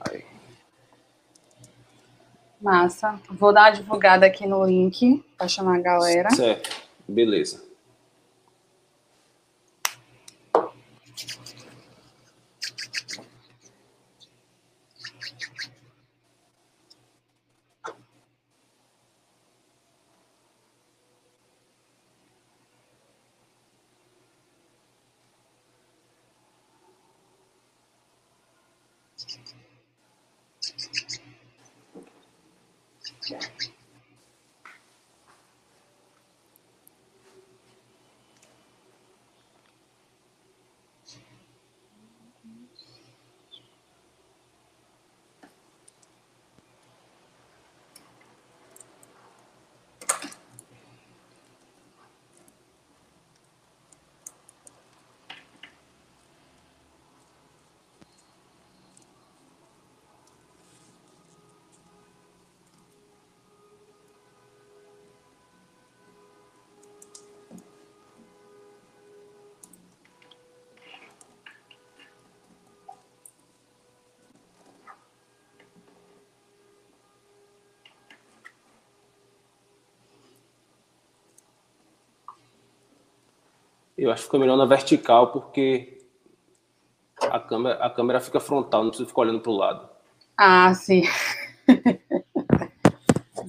Aí. Massa. Vou dar uma divulgada aqui no link para chamar a galera. Certo. Beleza. Eu acho que fica melhor na vertical, porque a câmera, a câmera fica frontal, não precisa ficar olhando para o lado. Ah, sim.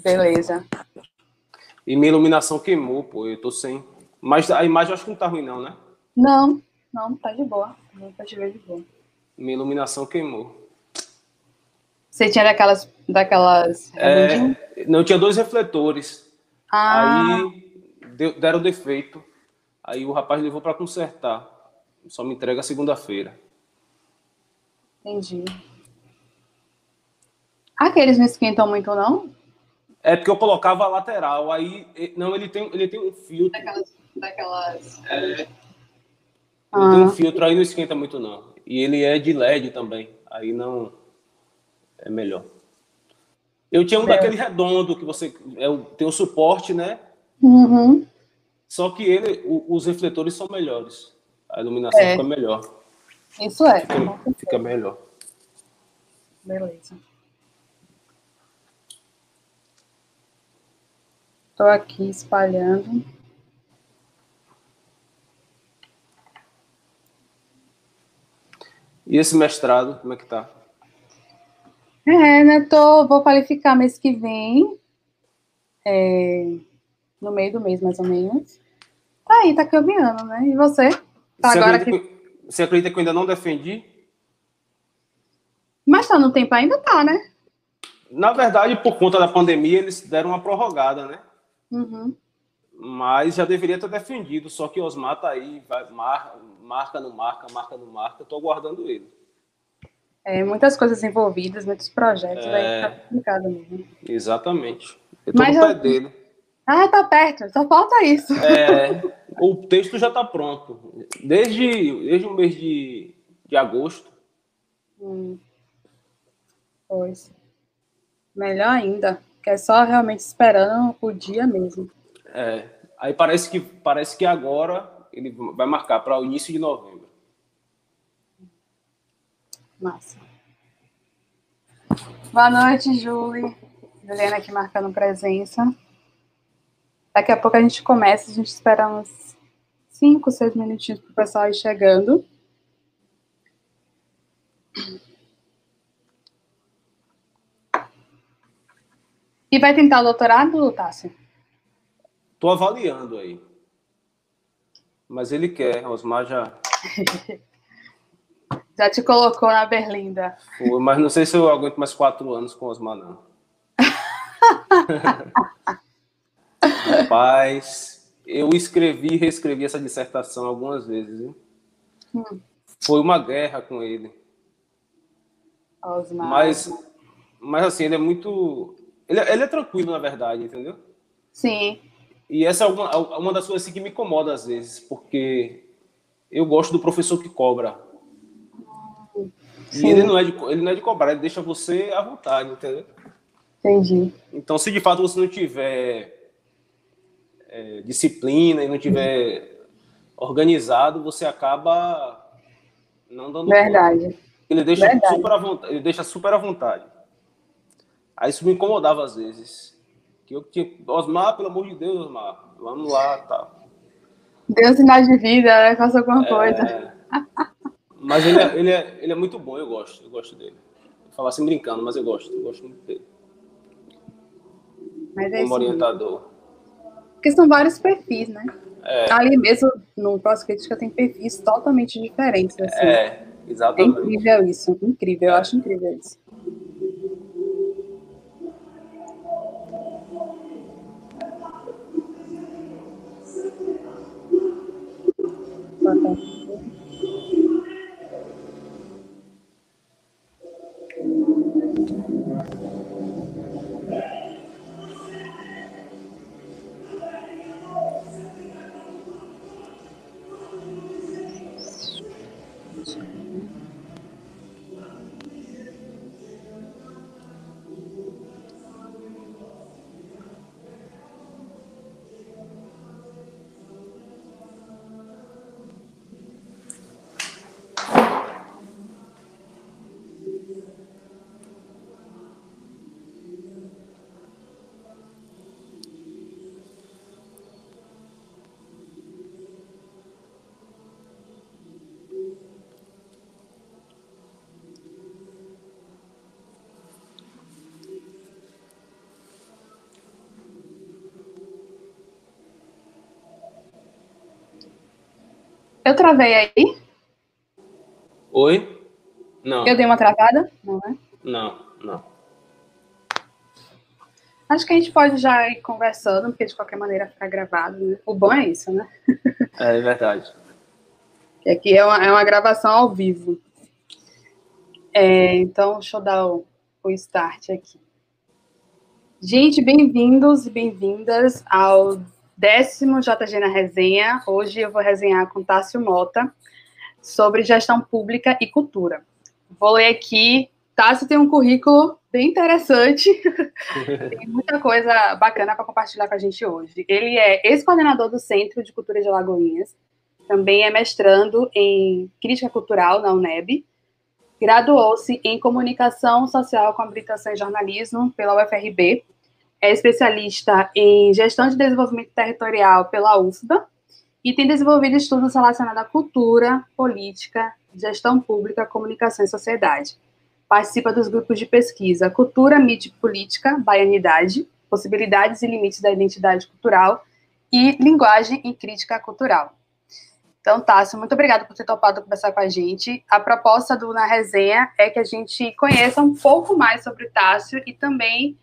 Beleza. E minha iluminação queimou, pô, eu tô sem. Mas a imagem eu acho que não tá ruim, não, né? Não, não, tá de boa. Não tá de boa. Minha iluminação queimou. Você tinha daquelas. daquelas... É, não, tinha dois refletores. Ah. Aí deu, deram defeito. Aí o rapaz levou para consertar. Só me entrega segunda-feira. Entendi. Aqueles não esquentam muito, não? É porque eu colocava a lateral. Aí. Não, ele tem, ele tem um filtro. Daquelas. daquelas... É. Ele ah. tem um filtro, aí não esquenta muito, não. E ele é de LED também. Aí não. É melhor. Eu tinha um Meu. daquele redondo que você. É, tem o suporte, né? Uhum. Só que ele, o, os refletores são melhores. A iluminação é. fica melhor. Isso é. Fica, fica melhor. Beleza. Estou aqui espalhando. E esse mestrado, como é que tá? É, né? Tô, vou qualificar mês que vem. É, no meio do mês, mais ou menos. Tá aí, tá caminhando, né? E você? Tá você, agora acredita que... que... você acredita que eu ainda não defendi? Mas tá no tempo ainda tá, né? Na verdade, por conta da pandemia, eles deram uma prorrogada, né? Uhum. Mas já deveria ter defendido, só que Osmar tá aí, vai, marca, marca, não marca, marca, não marca, tô aguardando ele. É, muitas coisas envolvidas, muitos projetos, é... aí tá complicado mesmo. Exatamente. Eu tô Mas no pé eu... dele. Ah, tá perto, só falta isso. É, o texto já está pronto. Desde, desde o mês de, de agosto. Hum. Pois. Melhor ainda, que é só realmente esperando o dia mesmo. É. Aí parece que, parece que agora ele vai marcar para o início de novembro. Massa. Boa noite, Julie. Juliana aqui marcando presença. Daqui a pouco a gente começa, a gente espera uns 5, 6 minutinhos para o pessoal ir chegando. E vai tentar o doutorado, Tássio? Estou avaliando aí. Mas ele quer, Osmar já. já te colocou na berlinda. Foi, mas não sei se eu aguento mais quatro anos com Osmar, não. Rapaz, eu escrevi e reescrevi essa dissertação algumas vezes. Hum. Foi uma guerra com ele. Osmar. Mas, mas assim, ele é muito. Ele, é, ele é tranquilo, na verdade, entendeu? Sim. E essa é uma, uma das coisas assim, que me incomoda às vezes, porque eu gosto do professor que cobra. Sim. E ele não, é de, ele não é de cobrar, ele deixa você à vontade, entendeu? Entendi. Então, se de fato você não tiver é, disciplina e não tiver organizado, você acaba não dando Verdade. Conta. Ele deixa, Verdade. Super à vontade, ele deixa super à vontade. Aí isso me incomodava às vezes. Que eu tinha, Osmar, pelo amor de Deus, Osmar, vamos lá, tá. Deus sinal de vida, né? Faça alguma é... coisa. Mas ele é, ele, é, ele é muito bom, eu gosto, eu gosto dele. Vou falar assim brincando, mas eu gosto, eu gosto muito dele. Mas é Como orientador. Porque são vários perfis, né? É. Ali mesmo, no Pós-Crítica, tem perfis totalmente diferentes. Assim. É, exatamente. É incrível isso, incrível, eu acho incrível isso. Eu travei aí? Oi? Não. Eu dei uma travada? Não, né? Não, não. Acho que a gente pode já ir conversando, porque de qualquer maneira fica gravado. Né? O bom é isso, né? É verdade. Aqui é uma, é uma gravação ao vivo. É, então, deixa eu dar o, o start aqui. Gente, bem-vindos e bem-vindas ao décimo JG na resenha. Hoje eu vou resenhar com Tássio Mota sobre gestão pública e cultura. Vou ler aqui. Tássio tem um currículo bem interessante, tem muita coisa bacana para compartilhar com a gente hoje. Ele é ex-coordenador do Centro de Cultura de Alagoinhas, também é mestrando em Crítica Cultural na UNEB, graduou-se em Comunicação Social com habilitação em Jornalismo pela UFRB é especialista em gestão de desenvolvimento territorial pela UFBA e tem desenvolvido estudos relacionados à cultura, política, gestão pública, comunicação e sociedade. Participa dos grupos de pesquisa Cultura, Mídia e Política, Baianidade, Possibilidades e Limites da Identidade Cultural e Linguagem e Crítica Cultural. Então, Tássio, muito obrigada por ter topado conversar com a gente. A proposta do Na Resenha é que a gente conheça um pouco mais sobre Tássio e também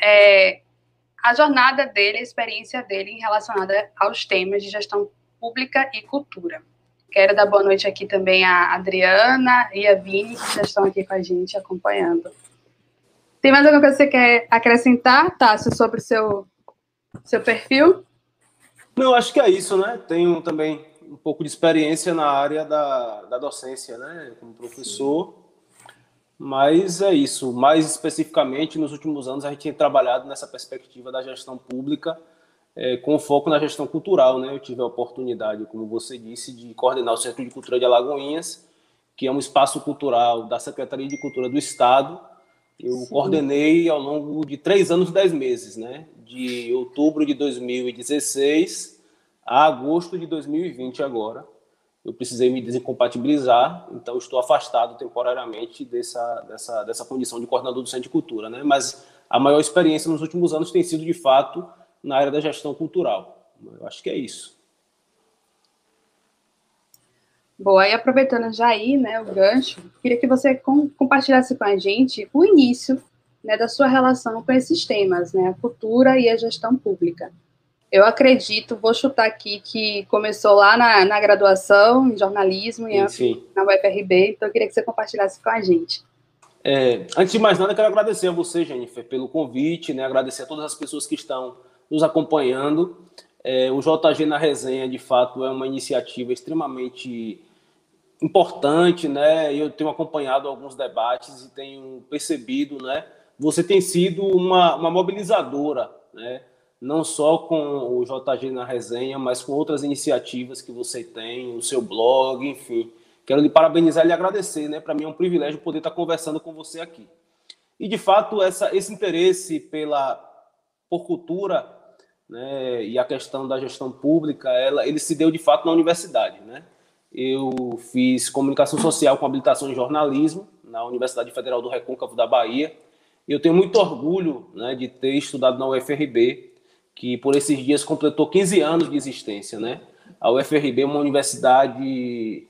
é, a jornada dele, a experiência dele relacionada aos temas de gestão pública e cultura. Quero dar boa noite aqui também a Adriana e a Vini, que já estão aqui com a gente acompanhando. Tem mais alguma coisa que você quer acrescentar, Tássio, sobre o seu, seu perfil? Não, acho que é isso, né? Tenho também um pouco de experiência na área da, da docência, né? Como professor. Mas é isso. Mais especificamente, nos últimos anos, a gente tem trabalhado nessa perspectiva da gestão pública, é, com foco na gestão cultural. Né? Eu tive a oportunidade, como você disse, de coordenar o Centro de Cultura de Alagoinhas, que é um espaço cultural da Secretaria de Cultura do Estado. Eu Sim. coordenei ao longo de três anos e dez meses, né? de outubro de 2016 a agosto de 2020 agora eu precisei me desincompatibilizar, então estou afastado temporariamente dessa, dessa, dessa condição de coordenador do Centro de Cultura. Né? Mas a maior experiência nos últimos anos tem sido, de fato, na área da gestão cultural. Eu acho que é isso. Boa, e aproveitando já aí, né, o gancho, queria que você com, compartilhasse com a gente o início né, da sua relação com esses temas, né, a cultura e a gestão pública. Eu acredito, vou chutar aqui, que começou lá na, na graduação, em jornalismo, e na UFRB, então eu queria que você compartilhasse com a gente. É, antes de mais nada, quero agradecer a você, Jennifer, pelo convite, né? agradecer a todas as pessoas que estão nos acompanhando. É, o JG na Resenha, de fato, é uma iniciativa extremamente importante, né? Eu tenho acompanhado alguns debates e tenho percebido, né? Você tem sido uma, uma mobilizadora, né? Não só com o JG na resenha, mas com outras iniciativas que você tem, o seu blog, enfim. Quero lhe parabenizar e lhe agradecer, né? Para mim é um privilégio poder estar conversando com você aqui. E, de fato, essa, esse interesse pela, por cultura né, e a questão da gestão pública, ela, ele se deu, de fato, na universidade. Né? Eu fiz comunicação social com habilitação em jornalismo na Universidade Federal do Recôncavo da Bahia. Eu tenho muito orgulho né, de ter estudado na UFRB, que por esses dias completou 15 anos de existência. Né? A UFRB é uma universidade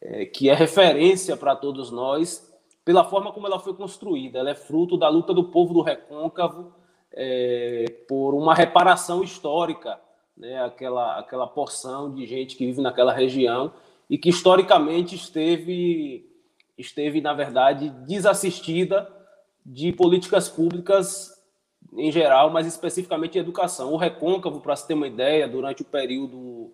é, que é referência para todos nós pela forma como ela foi construída. Ela é fruto da luta do povo do Recôncavo é, por uma reparação histórica, né? aquela, aquela porção de gente que vive naquela região e que historicamente esteve, esteve na verdade, desassistida de políticas públicas em geral, mas especificamente em educação. O Recôncavo, para se ter uma ideia, durante o período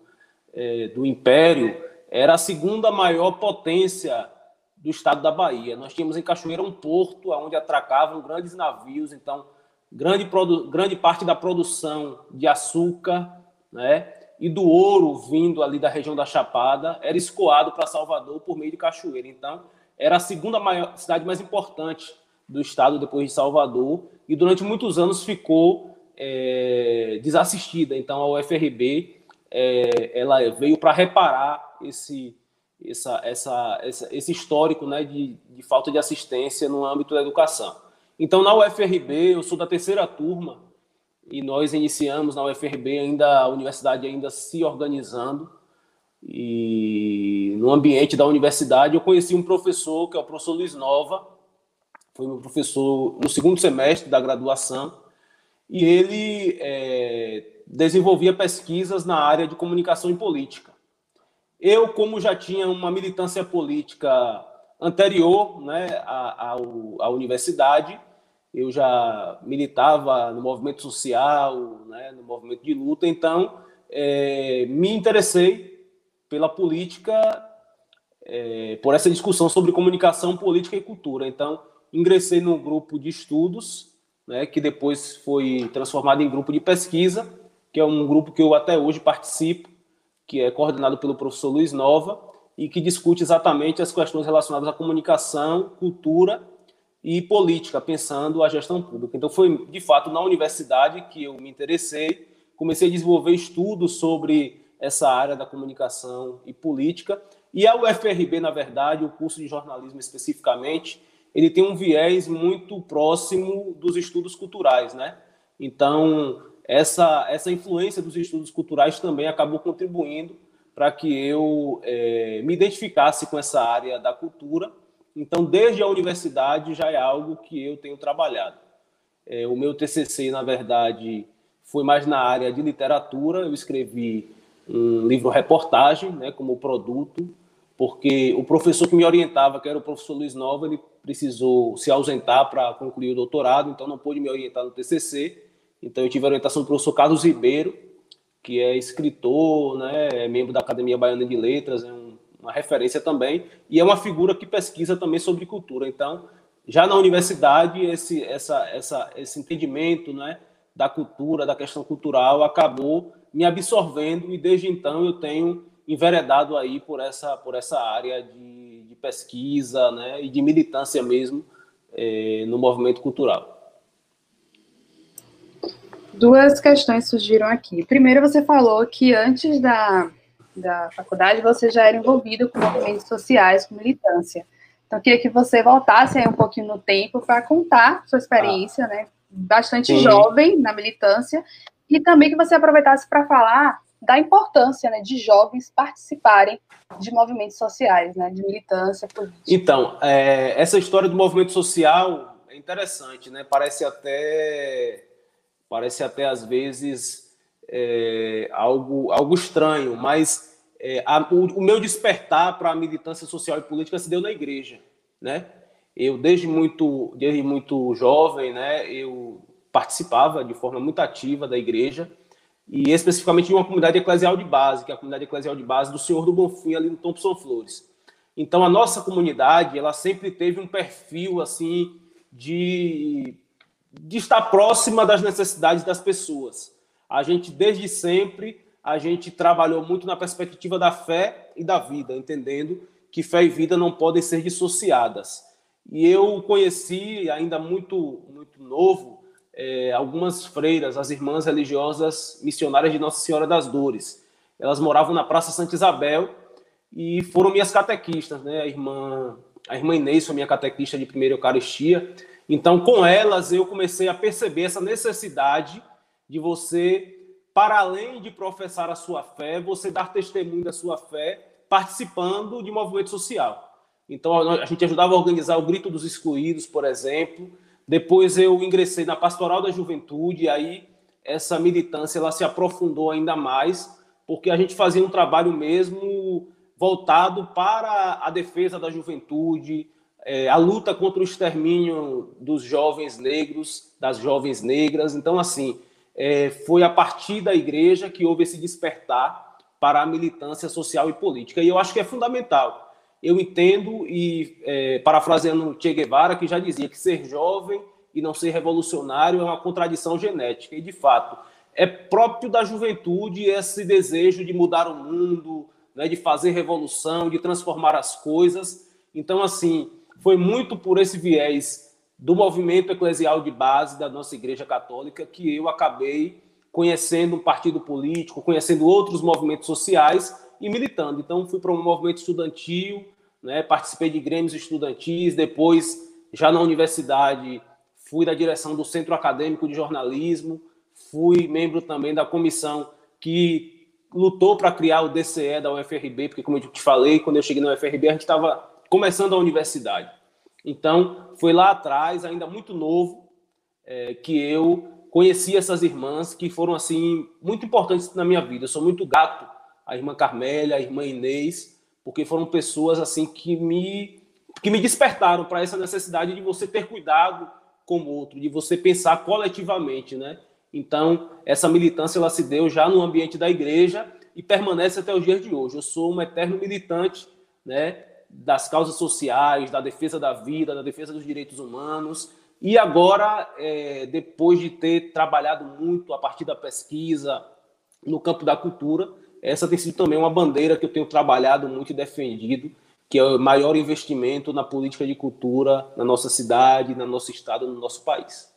é, do Império, era a segunda maior potência do estado da Bahia. Nós tínhamos em Cachoeira um porto onde atracavam grandes navios, então grande, grande parte da produção de açúcar né, e do ouro vindo ali da região da Chapada era escoado para Salvador por meio de Cachoeira. Então, era a segunda maior, cidade mais importante do estado depois de Salvador e durante muitos anos ficou é, desassistida. Então, a UFRB é, ela veio para reparar esse, essa, essa, essa, esse histórico né, de, de falta de assistência no âmbito da educação. Então, na UFRB, eu sou da terceira turma e nós iniciamos na UFRB ainda a universidade ainda se organizando e no ambiente da universidade eu conheci um professor que é o professor Luiz Nova, foi meu professor no segundo semestre da graduação e ele é, desenvolvia pesquisas na área de comunicação e política. Eu, como já tinha uma militância política anterior né, à, à, à universidade, eu já militava no movimento social, né, no movimento de luta, então é, me interessei pela política, é, por essa discussão sobre comunicação, política e cultura. Então, ingressei num grupo de estudos, né, que depois foi transformado em grupo de pesquisa, que é um grupo que eu até hoje participo, que é coordenado pelo professor Luiz Nova e que discute exatamente as questões relacionadas à comunicação, cultura e política, pensando a gestão pública. Então, foi de fato na universidade que eu me interessei, comecei a desenvolver estudos sobre essa área da comunicação e política. E a UFRB, na verdade, o curso de jornalismo especificamente, ele tem um viés muito próximo dos estudos culturais, né? Então, essa, essa influência dos estudos culturais também acabou contribuindo para que eu é, me identificasse com essa área da cultura. Então, desde a universidade já é algo que eu tenho trabalhado. É, o meu TCC, na verdade, foi mais na área de literatura. Eu escrevi um livro-reportagem né, como produto, porque o professor que me orientava, que era o professor Luiz Nova, ele precisou se ausentar para concluir o doutorado, então não pôde me orientar no TCC. Então, eu tive a orientação do professor Carlos Ribeiro, que é escritor, né, é membro da Academia Baiana de Letras, é um, uma referência também, e é uma figura que pesquisa também sobre cultura. Então, já na universidade, esse, essa, essa, esse entendimento né, da cultura, da questão cultural, acabou me absorvendo, e desde então eu tenho enveredado aí por essa, por essa área de, pesquisa né, e de militância mesmo é, no movimento cultural duas questões surgiram aqui. Primeiro, você falou que antes da, da faculdade você já era envolvido com movimentos sociais, com militância. Então, eu queria que você voltasse aí um pouquinho no tempo para contar sua experiência, ah. né? Bastante Sim. jovem na militância, e também que você aproveitasse para falar da importância né, de jovens participarem de movimentos sociais, né, de militância política. Então, é, essa história do movimento social é interessante, né? Parece até Parece até às vezes é, algo, algo estranho, mas é, a, o, o, meu despertar para a militância social e política se deu na igreja, né? Eu desde muito, desde muito jovem, né, eu participava de forma muito ativa da igreja e especificamente de uma comunidade eclesial de base, que é a comunidade eclesial de base do Senhor do Bonfim ali no Thompson Flores. Então a nossa comunidade, ela sempre teve um perfil assim de de estar próxima das necessidades das pessoas. A gente, desde sempre, a gente trabalhou muito na perspectiva da fé e da vida, entendendo que fé e vida não podem ser dissociadas. E eu conheci, ainda muito, muito novo, é, algumas freiras, as irmãs religiosas missionárias de Nossa Senhora das Dores. Elas moravam na Praça Santa Isabel e foram minhas catequistas, né? A irmã, a irmã Inês foi minha catequista de primeira Eucaristia. Então, com elas, eu comecei a perceber essa necessidade de você, para além de professar a sua fé, você dar testemunho da sua fé participando de movimento social. Então, a gente ajudava a organizar o Grito dos Excluídos, por exemplo. Depois eu ingressei na Pastoral da Juventude, e aí essa militância ela se aprofundou ainda mais, porque a gente fazia um trabalho mesmo voltado para a defesa da juventude, é, a luta contra o extermínio dos jovens negros, das jovens negras. Então, assim, é, foi a partir da igreja que houve esse despertar para a militância social e política. E eu acho que é fundamental. Eu entendo, e é, parafraseando Che Guevara, que já dizia que ser jovem e não ser revolucionário é uma contradição genética. E, de fato, é próprio da juventude esse desejo de mudar o mundo, né, de fazer revolução, de transformar as coisas. Então, assim, foi muito por esse viés do movimento eclesial de base da nossa Igreja Católica que eu acabei conhecendo um partido político, conhecendo outros movimentos sociais e militando. Então, fui para um movimento estudantil, né, participei de grêmios estudantis, depois, já na universidade, fui da direção do Centro Acadêmico de Jornalismo, fui membro também da comissão que lutou para criar o DCE da UFRB, porque, como eu te falei, quando eu cheguei na UFRB, a gente estava começando a universidade. Então, foi lá atrás, ainda muito novo, é, que eu conheci essas irmãs que foram, assim, muito importantes na minha vida. Eu sou muito grato à irmã Carmélia, à irmã Inês, porque foram pessoas, assim, que me, que me despertaram para essa necessidade de você ter cuidado com o outro, de você pensar coletivamente, né? Então, essa militância, ela se deu já no ambiente da igreja e permanece até os dias de hoje. Eu sou um eterno militante, né? das causas sociais, da defesa da vida, da defesa dos direitos humanos. E agora, é, depois de ter trabalhado muito a partir da pesquisa no campo da cultura, essa tem sido também uma bandeira que eu tenho trabalhado muito e defendido, que é o maior investimento na política de cultura na nossa cidade, no nosso estado, no nosso país.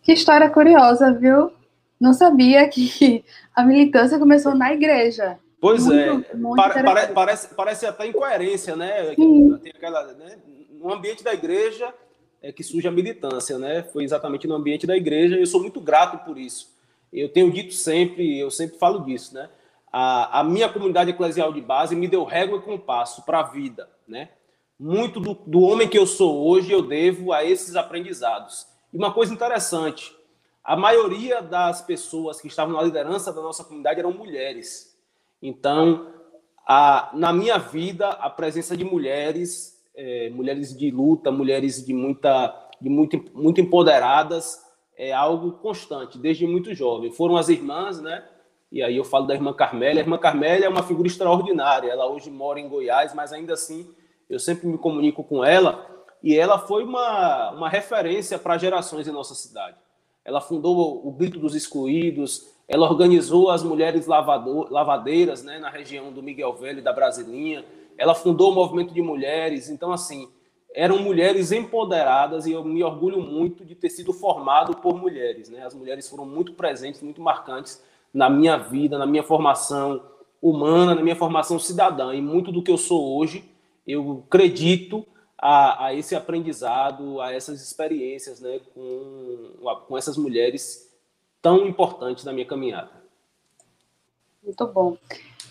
Que história curiosa, viu? Não sabia que a militância começou na igreja. Pois muito, é, muito pare, parece, parece até incoerência, né? Sim. Tem aquela, né? No ambiente da igreja é que surge a militância, né? Foi exatamente no ambiente da igreja e eu sou muito grato por isso. Eu tenho dito sempre, eu sempre falo disso, né? A, a minha comunidade eclesial de base me deu régua e compasso para a vida, né? Muito do, do homem que eu sou hoje eu devo a esses aprendizados. E uma coisa interessante, a maioria das pessoas que estavam na liderança da nossa comunidade eram mulheres. Então, a, na minha vida, a presença de mulheres, é, mulheres de luta, mulheres de muita, de muito, muito empoderadas, é algo constante, desde muito jovem. Foram as irmãs, né? E aí eu falo da irmã Carmélia. A irmã Carmélia é uma figura extraordinária. Ela hoje mora em Goiás, mas ainda assim eu sempre me comunico com ela. E ela foi uma, uma referência para gerações em nossa cidade. Ela fundou o Grito dos Excluídos, ela organizou as mulheres lavador, lavadeiras né, na região do Miguel Velho e da Brasilinha. Ela fundou o movimento de mulheres. Então, assim, eram mulheres empoderadas e eu me orgulho muito de ter sido formado por mulheres. Né? As mulheres foram muito presentes, muito marcantes na minha vida, na minha formação humana, na minha formação cidadã. E muito do que eu sou hoje, eu acredito a, a esse aprendizado, a essas experiências né, com, com essas mulheres tão importantes na minha caminhada. Muito bom.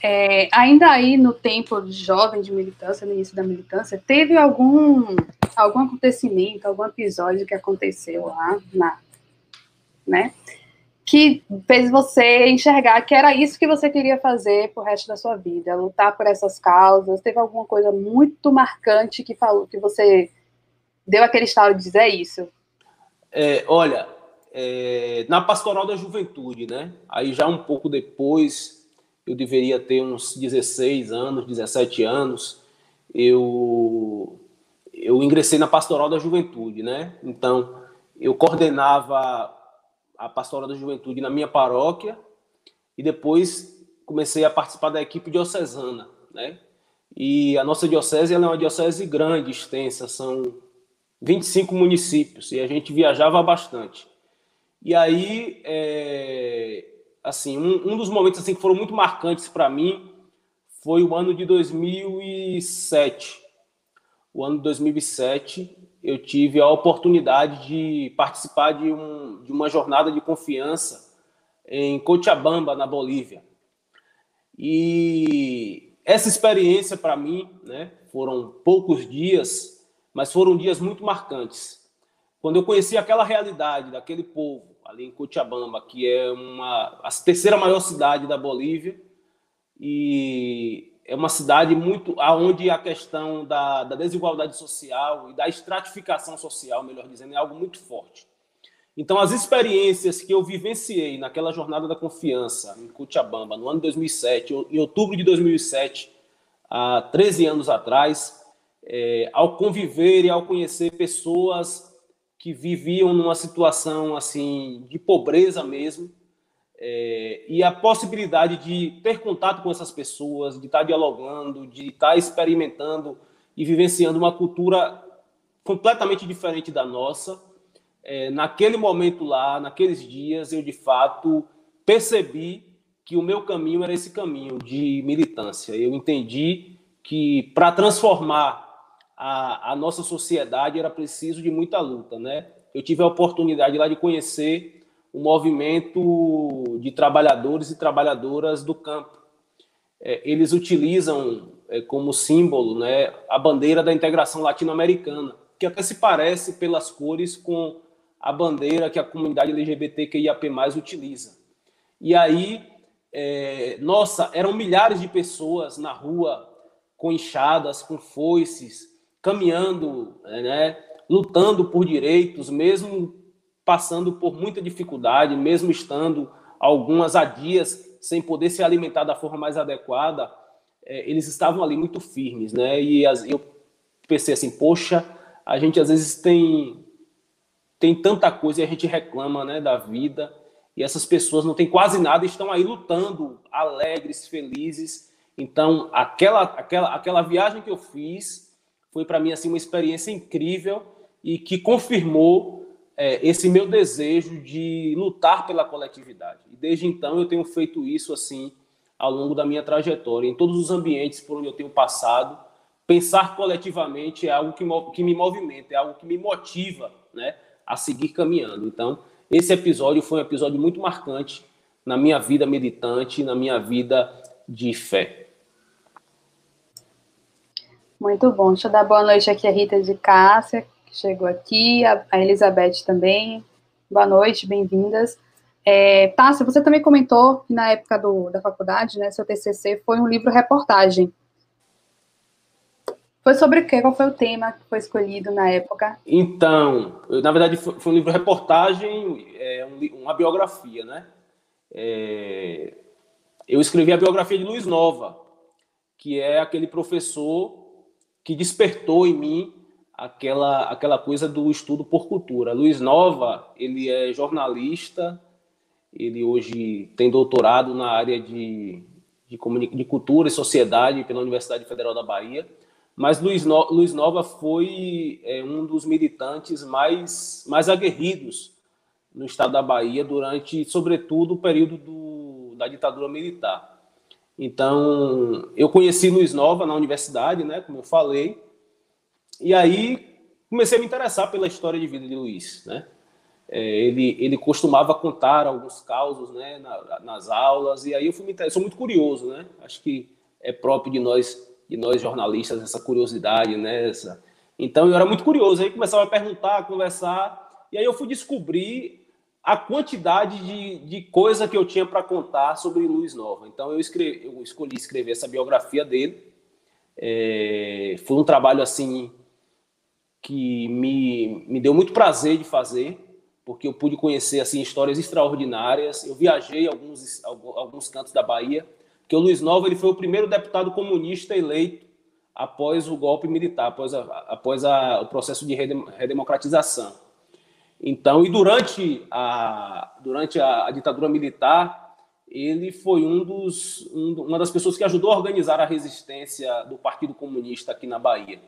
É, ainda aí no tempo jovem de militância, no início da militância, teve algum algum acontecimento, algum episódio que aconteceu lá na, né, que fez você enxergar que era isso que você queria fazer pro resto da sua vida, lutar por essas causas? Teve alguma coisa muito marcante que falou que você deu aquele estalo de dizer é isso? É, olha, é, na pastoral da juventude, né? Aí já um pouco depois, eu deveria ter uns 16 anos, 17 anos, eu, eu ingressei na pastoral da juventude, né? Então, eu coordenava a pastoral da juventude na minha paróquia e depois comecei a participar da equipe diocesana, né? E a nossa diocese é uma diocese grande, extensa, são 25 municípios, e a gente viajava bastante. E aí, é, assim, um, um, dos momentos assim, que foram muito marcantes para mim foi o ano de 2007. O ano de 2007, eu tive a oportunidade de participar de, um, de uma jornada de confiança em Cochabamba, na Bolívia. E essa experiência para mim, né, foram poucos dias, mas foram dias muito marcantes. Quando eu conheci aquela realidade daquele povo ali em Cochabamba, que é uma a terceira maior cidade da Bolívia e é uma cidade muito aonde a questão da, da desigualdade social e da estratificação social, melhor dizendo, é algo muito forte. Então, as experiências que eu vivenciei naquela jornada da confiança em Cochabamba, no ano de 2007, em outubro de 2007, há 13 anos atrás, é, ao conviver e ao conhecer pessoas que viviam numa situação assim de pobreza mesmo, é, e a possibilidade de ter contato com essas pessoas, de estar dialogando, de estar experimentando e vivenciando uma cultura completamente diferente da nossa. É, naquele momento lá, naqueles dias, eu de fato percebi que o meu caminho era esse caminho de militância. Eu entendi que para transformar a, a nossa sociedade era preciso de muita luta, né? Eu tive a oportunidade lá de conhecer o movimento de trabalhadores e trabalhadoras do campo. É, eles utilizam é, como símbolo né, a bandeira da integração latino-americana, que até se parece pelas cores com a bandeira que a comunidade LGBTQIAP+, utiliza. E aí, é, nossa, eram milhares de pessoas na rua com enxadas, com foices, caminhando, né, lutando por direitos, mesmo passando por muita dificuldade, mesmo estando algumas dias sem poder se alimentar da forma mais adequada, é, eles estavam ali muito firmes, né? E eu pensei assim, poxa, a gente às vezes tem tem tanta coisa e a gente reclama, né, da vida, e essas pessoas não têm quase nada, estão aí lutando, alegres, felizes. Então, aquela aquela aquela viagem que eu fiz foi para mim assim uma experiência incrível e que confirmou é, esse meu desejo de lutar pela coletividade. E desde então eu tenho feito isso assim ao longo da minha trajetória, em todos os ambientes por onde eu tenho passado. Pensar coletivamente é algo que, que me movimenta, é algo que me motiva né, a seguir caminhando. Então, esse episódio foi um episódio muito marcante na minha vida militante, na minha vida de fé. Muito bom. Deixa eu dar boa noite aqui a Rita de Cássia, que chegou aqui, a, Elizabeth também. Boa noite, bem-vindas. É, Tássia, você também comentou que na época do, da faculdade, né, seu TCC foi um livro-reportagem. Foi sobre o quê? Qual foi o tema que foi escolhido na época? Então, na verdade, foi, foi um livro-reportagem, é, um, uma biografia, né? É, eu escrevi a biografia de Luiz Nova, que é aquele professor que despertou em mim aquela, aquela coisa do estudo por cultura. Luiz Nova, ele é jornalista, ele hoje tem doutorado na área de, de, de cultura e sociedade pela Universidade Federal da Bahia, mas Luiz, no, Luiz Nova foi é, um dos militantes mais, mais aguerridos no estado da Bahia durante, sobretudo, o período do, da ditadura militar. Então, eu conheci Luiz Nova na universidade, né, como eu falei, e aí comecei a me interessar pela história de vida de Luiz, né? É, ele, ele costumava contar alguns causos né, na, nas aulas, e aí eu fui me sou muito curioso, né? Acho que é próprio de nós, de nós jornalistas, essa curiosidade, né? Essa... Então eu era muito curioso, aí começava a perguntar, a conversar, e aí eu fui descobrir a quantidade de, de coisa que eu tinha para contar sobre Luiz Nova. Então eu, escrevi, eu escolhi escrever essa biografia dele. É, foi um trabalho assim que me, me deu muito prazer de fazer, porque eu pude conhecer assim histórias extraordinárias. Eu viajei alguns alguns cantos da Bahia, porque o Luiz Nova ele foi o primeiro deputado comunista eleito após o golpe militar, após, a, após a, o processo de redemocratização. Então, e durante a, durante a, a ditadura militar, ele foi um dos, um, uma das pessoas que ajudou a organizar a resistência do Partido Comunista aqui na Bahia.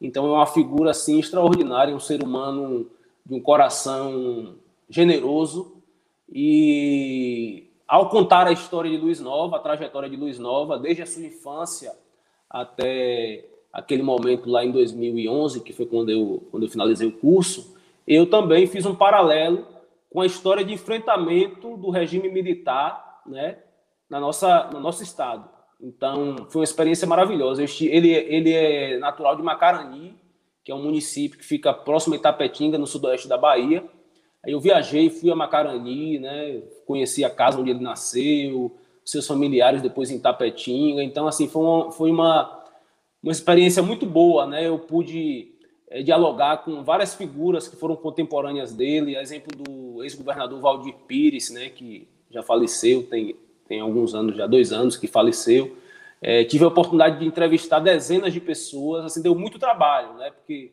Então é uma figura assim extraordinária, um ser humano de um coração generoso e ao contar a história de Luiz Nova, a trajetória de Luiz Nova, desde a sua infância até aquele momento lá em 2011, que foi quando eu, quando eu finalizei o curso, eu também fiz um paralelo com a história de enfrentamento do regime militar né, na nossa, no nosso estado. Então, foi uma experiência maravilhosa. Ele, ele é natural de Macarani, que é um município que fica próximo a Itapetinga, no sudoeste da Bahia. Aí eu viajei, fui a Macarani, né, conheci a casa onde ele nasceu, seus familiares depois em Itapetinga. Então, assim, foi uma, foi uma, uma experiência muito boa, né? Eu pude é, dialogar com várias figuras que foram contemporâneas dele, exemplo do ex-governador Valdir Pires, né, que já faleceu, tem tem alguns anos, já dois anos que faleceu. É, tive a oportunidade de entrevistar dezenas de pessoas, assim, deu muito trabalho, né? Porque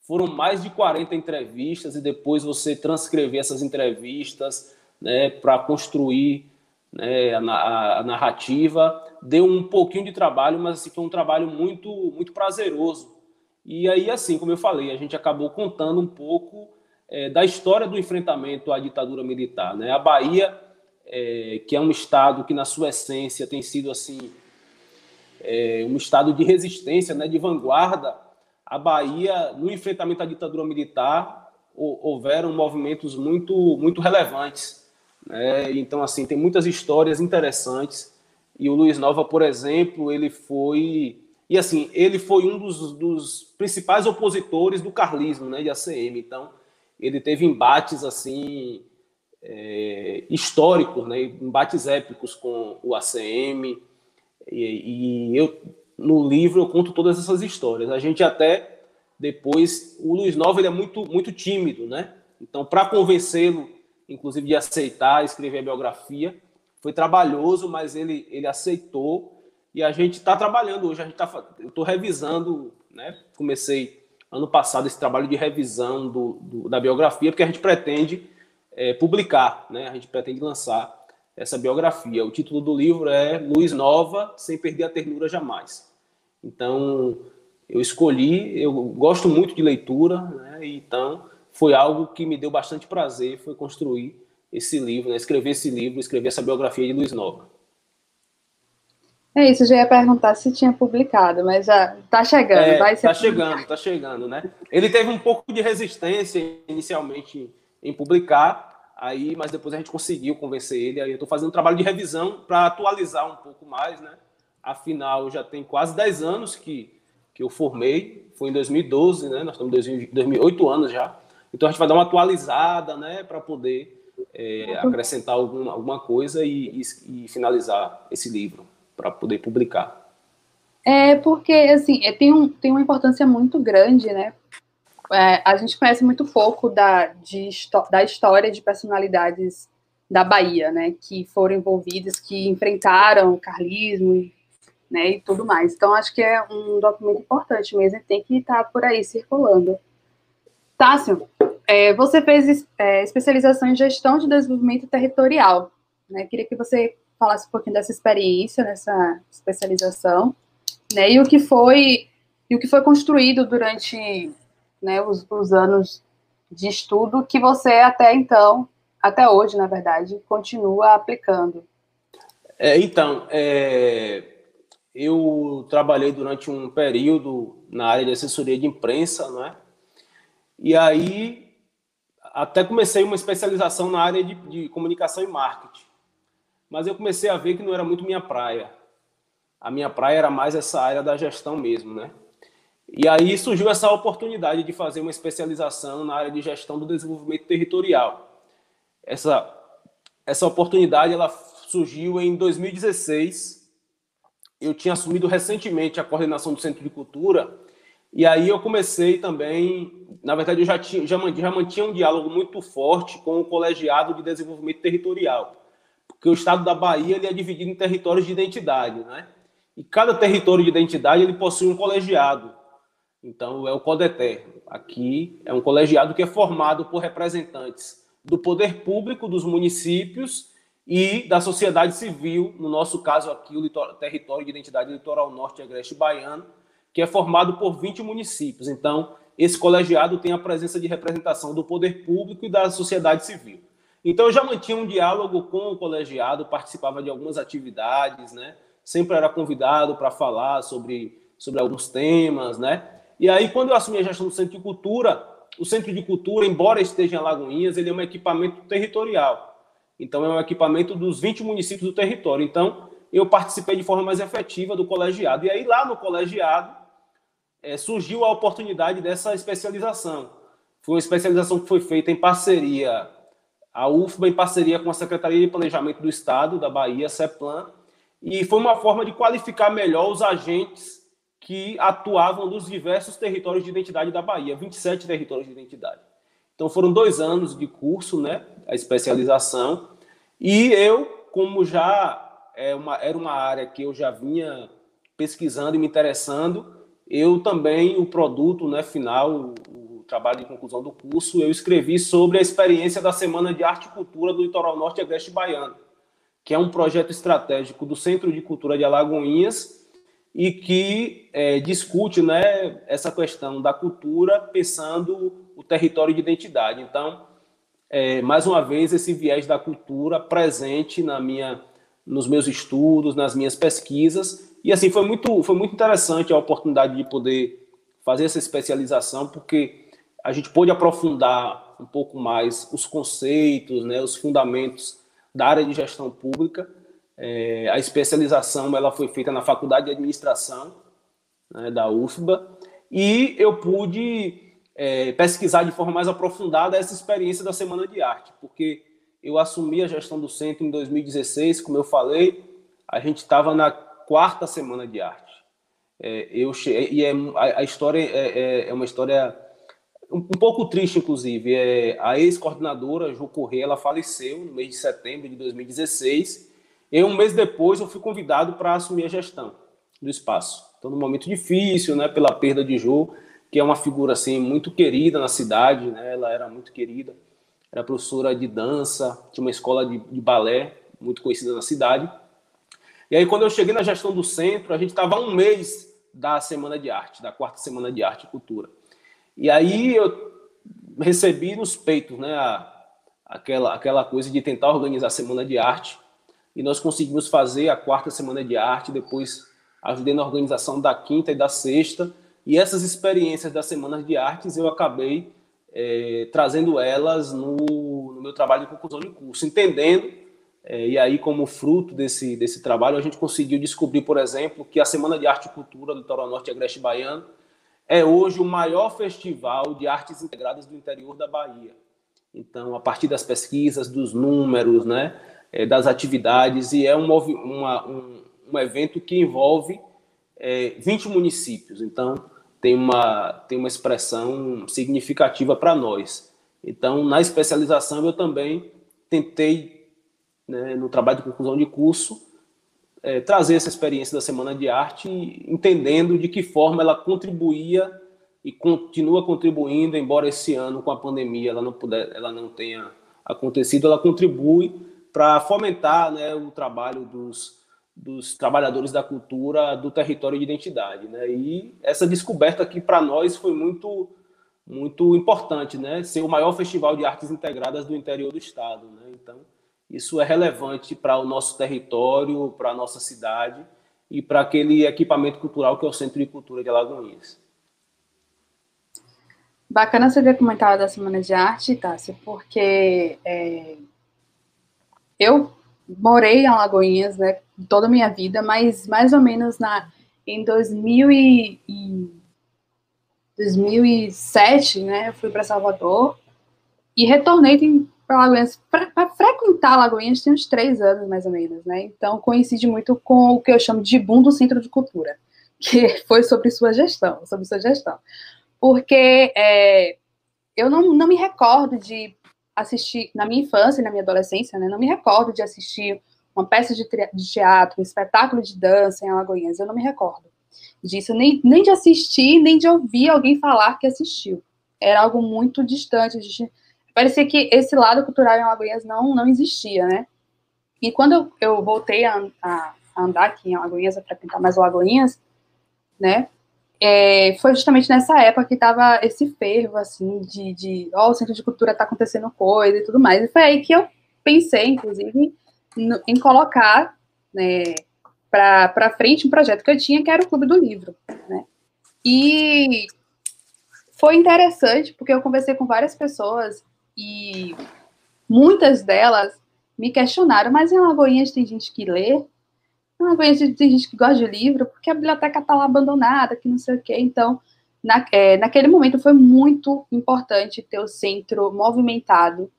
foram mais de 40 entrevistas e depois você transcrever essas entrevistas, né, para construir né, a, a, narrativa, deu um pouquinho de trabalho, mas assim, foi um trabalho muito, muito prazeroso. E aí, assim, como eu falei, a gente acabou contando um pouco é, da história do enfrentamento à ditadura militar, né? A Bahia é, que é um estado que na sua essência tem sido assim é, um estado de resistência, né, de vanguarda. A Bahia, no enfrentamento à ditadura militar, houveram movimentos muito muito relevantes. Né? Então, assim, tem muitas histórias interessantes. E o Luiz Nova, por exemplo, ele foi e assim ele foi um dos, dos principais opositores do carlismo, né, de ACM. Então, ele teve embates assim é, históricos, né, embates épicos com o ACM, e, e, eu no livro eu conto todas essas histórias. A gente até depois o Luiz Nova ele é muito muito tímido, né? Então para convencê-lo, inclusive de aceitar escrever a biografia, foi trabalhoso, mas ele ele aceitou e a gente está trabalhando hoje. A gente tá, eu estou revisando, né? Comecei ano passado esse trabalho de revisão do, do da biografia, porque a gente pretende é, publicar, né? A gente pretende lançar essa biografia. O título do livro é Luz Nova, sem perder a ternura jamais. Então, eu escolhi, eu gosto muito de leitura, né? Então, foi algo que me deu bastante prazer, foi construir esse livro, né? escrever esse livro, escrever essa biografia de Luiz Nova. É isso, eu já ia perguntar se tinha publicado, mas já está chegando, é, vai ser. Está chegando, está chegando, né? Ele teve um pouco de resistência inicialmente em publicar, aí, mas depois a gente conseguiu convencer ele. Aí eu estou fazendo um trabalho de revisão para atualizar um pouco mais, né? Afinal, já tem quase 10 anos que, que eu formei, foi em 2012, né? Nós estamos em 2008 anos já. Então a gente vai dar uma atualizada, né? Para poder é, acrescentar alguma, alguma coisa e, e, e finalizar esse livro, para poder publicar. É porque, assim, é, tem, um, tem uma importância muito grande, né, é, a gente conhece muito pouco da, de, da história de personalidades da Bahia, né, que foram envolvidas, que enfrentaram o carlismo, né, e tudo mais. Então, acho que é um documento importante mesmo, tem que estar por aí circulando. Tássio, é, você fez é, especialização em gestão de desenvolvimento territorial, né, queria que você falasse um pouquinho dessa experiência, nessa especialização, né, e o que foi, e o que foi construído durante né, os, os anos de estudo que você até então, até hoje, na verdade, continua aplicando. É, então, é, eu trabalhei durante um período na área de assessoria de imprensa, não é? E aí até comecei uma especialização na área de, de comunicação e marketing. Mas eu comecei a ver que não era muito minha praia. A minha praia era mais essa área da gestão mesmo, né? E aí surgiu essa oportunidade de fazer uma especialização na área de gestão do desenvolvimento territorial. Essa, essa oportunidade ela surgiu em 2016. Eu tinha assumido recentemente a coordenação do Centro de Cultura e aí eu comecei também, na verdade eu já, tinha, já, já mantinha um diálogo muito forte com o colegiado de desenvolvimento territorial, porque o estado da Bahia ele é dividido em territórios de identidade, né? E cada território de identidade ele possui um colegiado. Então, é o CODETER. Aqui é um colegiado que é formado por representantes do poder público dos municípios e da sociedade civil, no nosso caso aqui, o território de identidade litoral norte agreste baiano, que é formado por 20 municípios. Então, esse colegiado tem a presença de representação do poder público e da sociedade civil. Então, eu já mantinha um diálogo com o colegiado, participava de algumas atividades, né? Sempre era convidado para falar sobre, sobre alguns temas, né? E aí, quando eu assumi a gestão do Centro de Cultura, o Centro de Cultura, embora esteja em Alagoinhas, ele é um equipamento territorial. Então, é um equipamento dos 20 municípios do território. Então, eu participei de forma mais efetiva do colegiado. E aí, lá no colegiado, é, surgiu a oportunidade dessa especialização. Foi uma especialização que foi feita em parceria, a UFBA em parceria com a Secretaria de Planejamento do Estado da Bahia, CEPLAN, e foi uma forma de qualificar melhor os agentes que atuavam nos diversos territórios de identidade da Bahia, 27 territórios de identidade. Então foram dois anos de curso, né, a especialização, e eu, como já é uma, era uma área que eu já vinha pesquisando e me interessando, eu também, o produto né, final, trabalho de conclusão do curso, eu escrevi sobre a experiência da Semana de Arte e Cultura do Litoral Norte e Agreste Baiano, que é um projeto estratégico do Centro de Cultura de Alagoinhas e que é, discute né, essa questão da cultura pensando o território de identidade. Então, é, mais uma vez, esse viés da cultura presente na minha, nos meus estudos, nas minhas pesquisas. E assim, foi muito, foi muito interessante a oportunidade de poder fazer essa especialização, porque a gente pôde aprofundar um pouco mais os conceitos, né, os fundamentos da área de gestão pública. É, a especialização ela foi feita na Faculdade de Administração né, da UFBA e eu pude é, pesquisar de forma mais aprofundada essa experiência da Semana de Arte, porque eu assumi a gestão do centro em 2016, como eu falei, a gente estava na quarta Semana de Arte. É, eu e é, a, história é, é, é, uma história um, um, pouco triste, inclusive. É, a ex-coordenadora, Ju Corrêa, ela faleceu no mês de setembro de 2016, e um mês depois eu fui convidado para assumir a gestão do espaço. Então, num momento difícil, né, pela perda de Ju, que é uma figura assim muito querida na cidade, né? Ela era muito querida, era professora de dança, tinha uma escola de, de balé muito conhecida na cidade. E aí quando eu cheguei na gestão do centro, a gente estava um mês da semana de arte, da quarta semana de arte e cultura. E aí eu recebi nos peitos, né, a, aquela aquela coisa de tentar organizar a semana de arte. E nós conseguimos fazer a quarta semana de arte, depois ajudei na organização da quinta e da sexta e essas experiências das semanas de artes eu acabei é, trazendo elas no, no, meu trabalho de conclusão de curso, entendendo, é, e aí como fruto desse, desse trabalho a gente conseguiu descobrir, por exemplo, que a Semana de Arte e Cultura do Litoral Norte Agreste Baiano é hoje o maior festival de artes integradas do interior da Bahia. Então, a partir das pesquisas, dos números, né, é, das atividades, e é um, uma, um, um evento que envolve é, 20 municípios. Então, tem uma, tem uma expressão significativa para nós. Então, na especialização, eu também tentei, né, no trabalho de conclusão de curso, é, trazer essa experiência da Semana de Arte, entendendo de que forma ela contribuía e continua contribuindo, embora esse ano, com a pandemia, ela não, puder, ela não tenha acontecido, ela contribui para fomentar né, o trabalho dos, dos trabalhadores da cultura do território de identidade, né? E essa descoberta aqui para nós foi muito muito importante, né? Ser o maior festival de artes integradas do interior do estado, né? Então, isso é relevante para o nosso território, para a nossa cidade e para aquele equipamento cultural que é o Centro de Cultura de Alagoinhas. Bacana você ver comentário da Semana de Arte, Tássia, porque é, eu morei em Alagoinhas, né, toda a minha vida, mas mais ou menos na em 2000 e, e 2007, né, eu fui para Salvador e retornei para Alagoinhas para frequentar Alagoinhas tem uns três anos mais ou menos, né? Então coincide muito com o que eu chamo de boom do Centro de Cultura, que foi sobre sua gestão, sobre sua gestão, porque é, eu não, não me recordo de assistir, na minha infância e na minha adolescência, né, não me recordo de assistir uma peça de teatro, um espetáculo de dança em Alagoinhas, eu não me recordo disso, nem, nem de assistir, nem de ouvir alguém falar que assistiu. Era algo muito distante, a gente, parecia que esse lado cultural em Alagoinhas não, não existia, né? E quando eu, eu voltei a, a, andar aqui em Alagoinhas, a frequentar mais Alagoinhas, né, é, foi justamente nessa época que tava esse fervo, assim, de, de ó, oh, o Centro de Cultura tá acontecendo coisa e tudo mais. E foi aí que eu pensei, inclusive, no, em colocar, né, para frente um projeto que eu tinha, que era o Clube do Livro, né. E foi interessante, porque eu conversei com várias pessoas e muitas delas me questionaram, mas em Alagoinhas tem gente que lê? Em Alagoinhas tem gente que gosta de livro? Porque a biblioteca está lá abandonada, que não sei o quê. Então, na, é, naquele momento foi muito importante ter o centro movimentado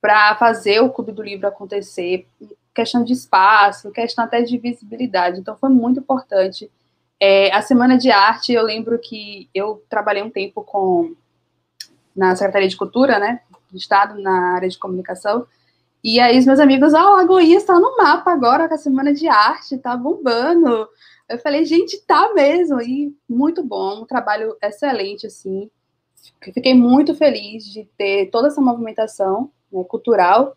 para fazer o Clube do Livro acontecer, questão de espaço, questão até de visibilidade. Então, foi muito importante. É, a Semana de Arte, eu lembro que eu trabalhei um tempo com na Secretaria de Cultura, né, do Estado, na área de comunicação, e aí os meus amigos, ah, o Lagoinha está no mapa agora com a Semana de Arte, tá bombando. Eu falei, gente, tá mesmo. E muito bom, um trabalho excelente, assim. Fiquei muito feliz de ter toda essa movimentação né, cultural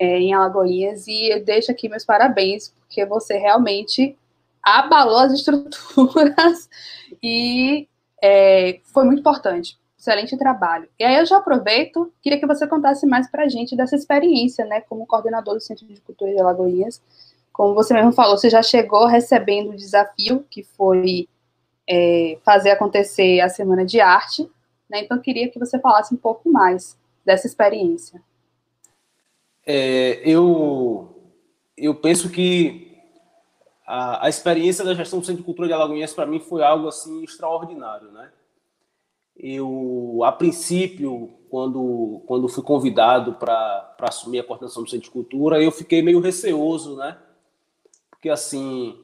é, em Alagoinhas e eu deixo aqui meus parabéns, porque você realmente abalou as estruturas e é, foi muito importante Excelente trabalho. E aí eu já aproveito, queria que você contasse mais para a gente dessa experiência, né, como coordenador do Centro de Cultura de Alagoinhas. Como você mesmo falou, você já chegou recebendo o desafio que foi é, fazer acontecer a Semana de Arte, né? Então queria que você falasse um pouco mais dessa experiência. É, eu eu penso que a, a experiência da gestão do Centro de Cultura de Alagoinhas para mim foi algo assim extraordinário, né? Eu, a princípio, quando, quando fui convidado para assumir a coordenação do Centro de Cultura, eu fiquei meio receoso, né? Porque, assim,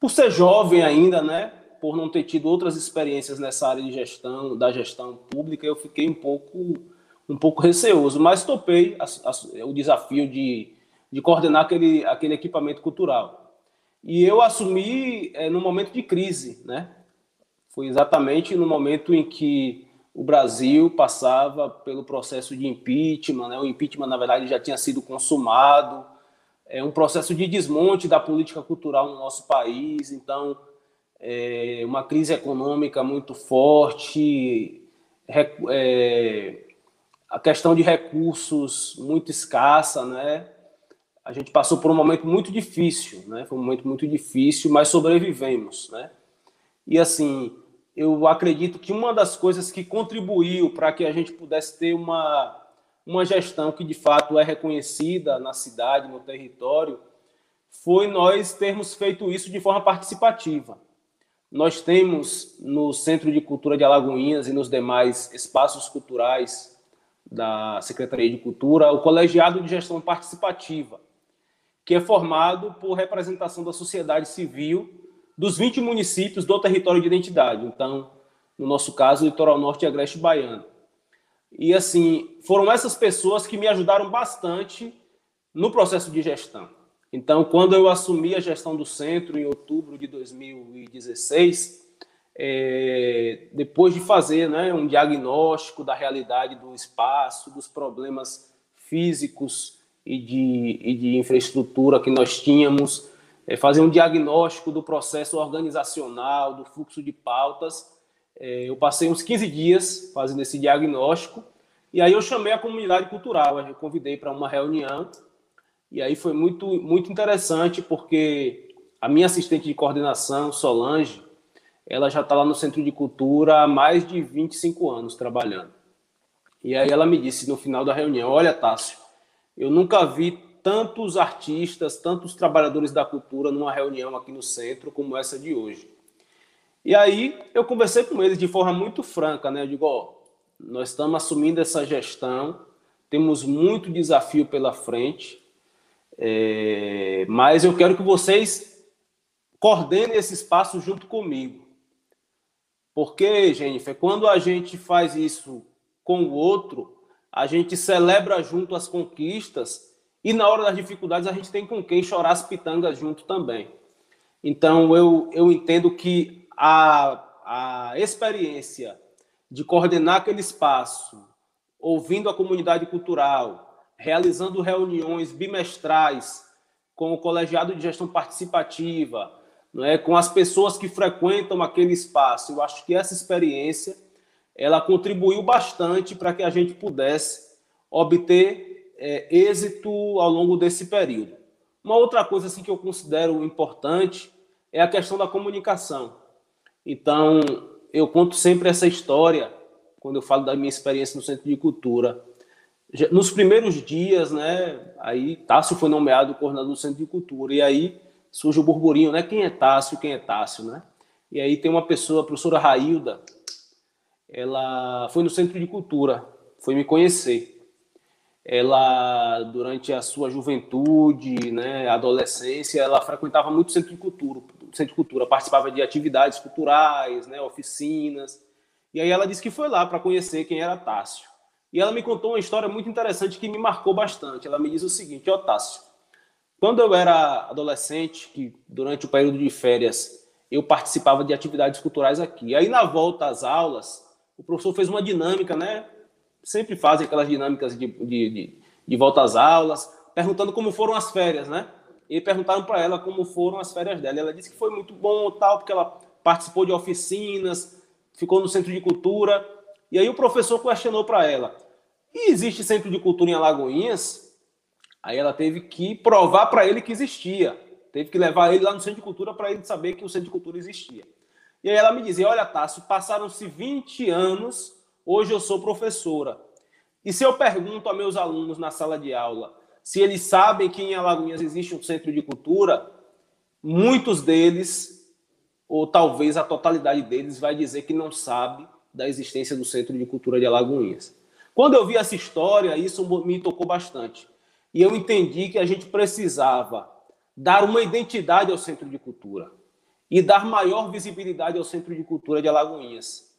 por ser jovem ainda, né? Por não ter tido outras experiências nessa área de gestão, da gestão pública, eu fiquei um pouco, um pouco receoso, mas topei a, a, o desafio de, de coordenar aquele, aquele equipamento cultural. E eu assumi é, no momento de crise, né? Foi exatamente no momento em que o Brasil passava pelo processo de impeachment, né? o impeachment, na verdade, já tinha sido consumado, é um processo de desmonte da política cultural no nosso país, então, é uma crise econômica muito forte, é, a questão de recursos muito escassa, né? A gente passou por um momento muito difícil, né? Foi um momento muito difícil, mas sobrevivemos, né? E assim, eu acredito que uma das coisas que contribuiu para que a gente pudesse ter uma, uma gestão que de fato é reconhecida na cidade, no território, foi nós termos feito isso de forma participativa. Nós temos no Centro de Cultura de Alagoinhas e nos demais espaços culturais da Secretaria de Cultura o Colegiado de Gestão Participativa, que é formado por representação da sociedade civil dos 20 municípios do território de identidade. Então, no nosso caso, Litoral Norte e Agreste Baiano. E, assim, foram essas pessoas que me ajudaram bastante no processo de gestão. Então, quando eu assumi a gestão do centro em outubro de 2016, é, depois de fazer né, um diagnóstico da realidade do espaço, dos problemas físicos e de, e de infraestrutura que nós tínhamos, é, fazer um diagnóstico do processo organizacional, do fluxo de pautas. É, eu passei uns 15 dias fazendo esse diagnóstico e aí eu chamei a comunidade cultural, eu convidei para uma reunião e aí foi muito, muito interessante porque a minha assistente de coordenação, Solange, ela já está lá no Centro de Cultura há mais de 25 anos trabalhando. E aí ela me disse no final da reunião, olha, Tássio, eu nunca vi tantos artistas, tantos trabalhadores da cultura numa reunião aqui no centro como essa de hoje. E aí eu conversei com eles de forma muito franca, né? Eu digo, ó, nós estamos assumindo essa gestão, temos muito desafio pela frente, é, mas eu quero que vocês coordenem esse espaço junto comigo. Porque, Jennifer, quando a gente faz isso com o outro, a gente celebra junto as conquistas e na hora das dificuldades a gente tem com quem chorar as pitangas junto também. Então eu, eu entendo que a, a experiência de coordenar aquele espaço, ouvindo a comunidade cultural, realizando reuniões bimestrais com o colegiado de gestão participativa, não é, com as pessoas que frequentam aquele espaço. Eu acho que essa experiência ela contribuiu bastante para que a gente pudesse obter é, êxito ao longo desse período. Uma outra coisa assim que eu considero importante é a questão da comunicação. Então, eu conto sempre essa história quando eu falo da minha experiência no Centro de Cultura. Nos primeiros dias, né, aí Tássio foi nomeado coordenador do Centro de Cultura, e aí surge o burburinho, né, quem é Tássio, quem é Tássio, né? E aí tem uma pessoa, a professora Railda, ela foi no Centro de Cultura, foi me conhecer. Ela, durante a sua juventude, né, adolescência, ela frequentava muito Centro de Cultura, Centro de Cultura, participava de atividades culturais, né, oficinas, e aí ela disse que foi lá para conhecer quem era Tássio. E ela me contou uma história muito interessante que me marcou bastante. Ela me diz o seguinte, ó Tássio, quando eu era adolescente, que durante o período de férias eu participava de atividades culturais aqui. Aí na volta às aulas, o professor fez uma dinâmica, né? Sempre fazem aquelas dinâmicas de, de, de, de volta às aulas, perguntando como foram as férias, né? E perguntaram para ela como foram as férias dela. Ela disse que foi muito bom, tal, porque ela participou de oficinas, ficou no centro de cultura. E aí o professor questionou para ela: e existe centro de cultura em Alagoinhas? Aí ela teve que provar para ele que existia. Teve que levar ele lá no centro de cultura para ele saber que o centro de cultura existia. E aí ela me dizia: Olha, Tássio, passaram-se 20 anos, hoje eu sou professora. E se eu pergunto a meus alunos na sala de aula se eles sabem que em Alagoinhas existe um centro de cultura, muitos deles ou talvez a totalidade deles vai dizer que não sabe da existência do Centro de Cultura de Alagoinhas. Quando eu vi essa história, isso me tocou bastante. E eu entendi que a gente precisava dar uma identidade ao Centro de Cultura e dar maior visibilidade ao Centro de Cultura de Alagoinhas,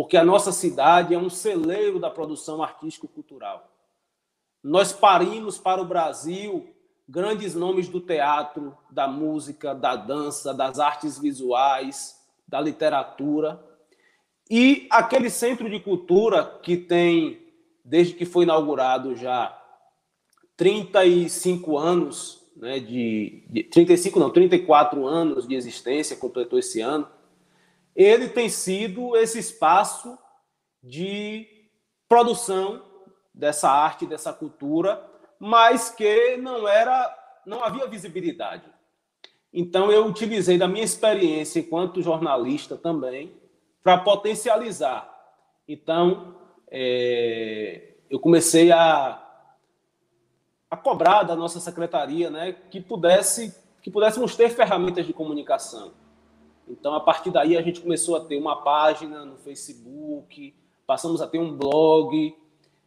porque a nossa cidade é um celeiro da produção artístico-cultural. Nós parimos para o Brasil grandes nomes do teatro, da música, da dança, das artes visuais, da literatura. E aquele centro de cultura que tem, desde que foi inaugurado já 35 anos, né, de, de 35 não, 34 anos de existência, completou esse ano, ele tem sido esse espaço de produção dessa arte, dessa cultura, mas que não era, não havia visibilidade. Então eu utilizei da minha experiência enquanto jornalista também para potencializar. Então é, eu comecei a, a cobrar da nossa secretaria, né, que pudesse que pudéssemos ter ferramentas de comunicação. Então a partir daí a gente começou a ter uma página no Facebook, passamos a ter um blog,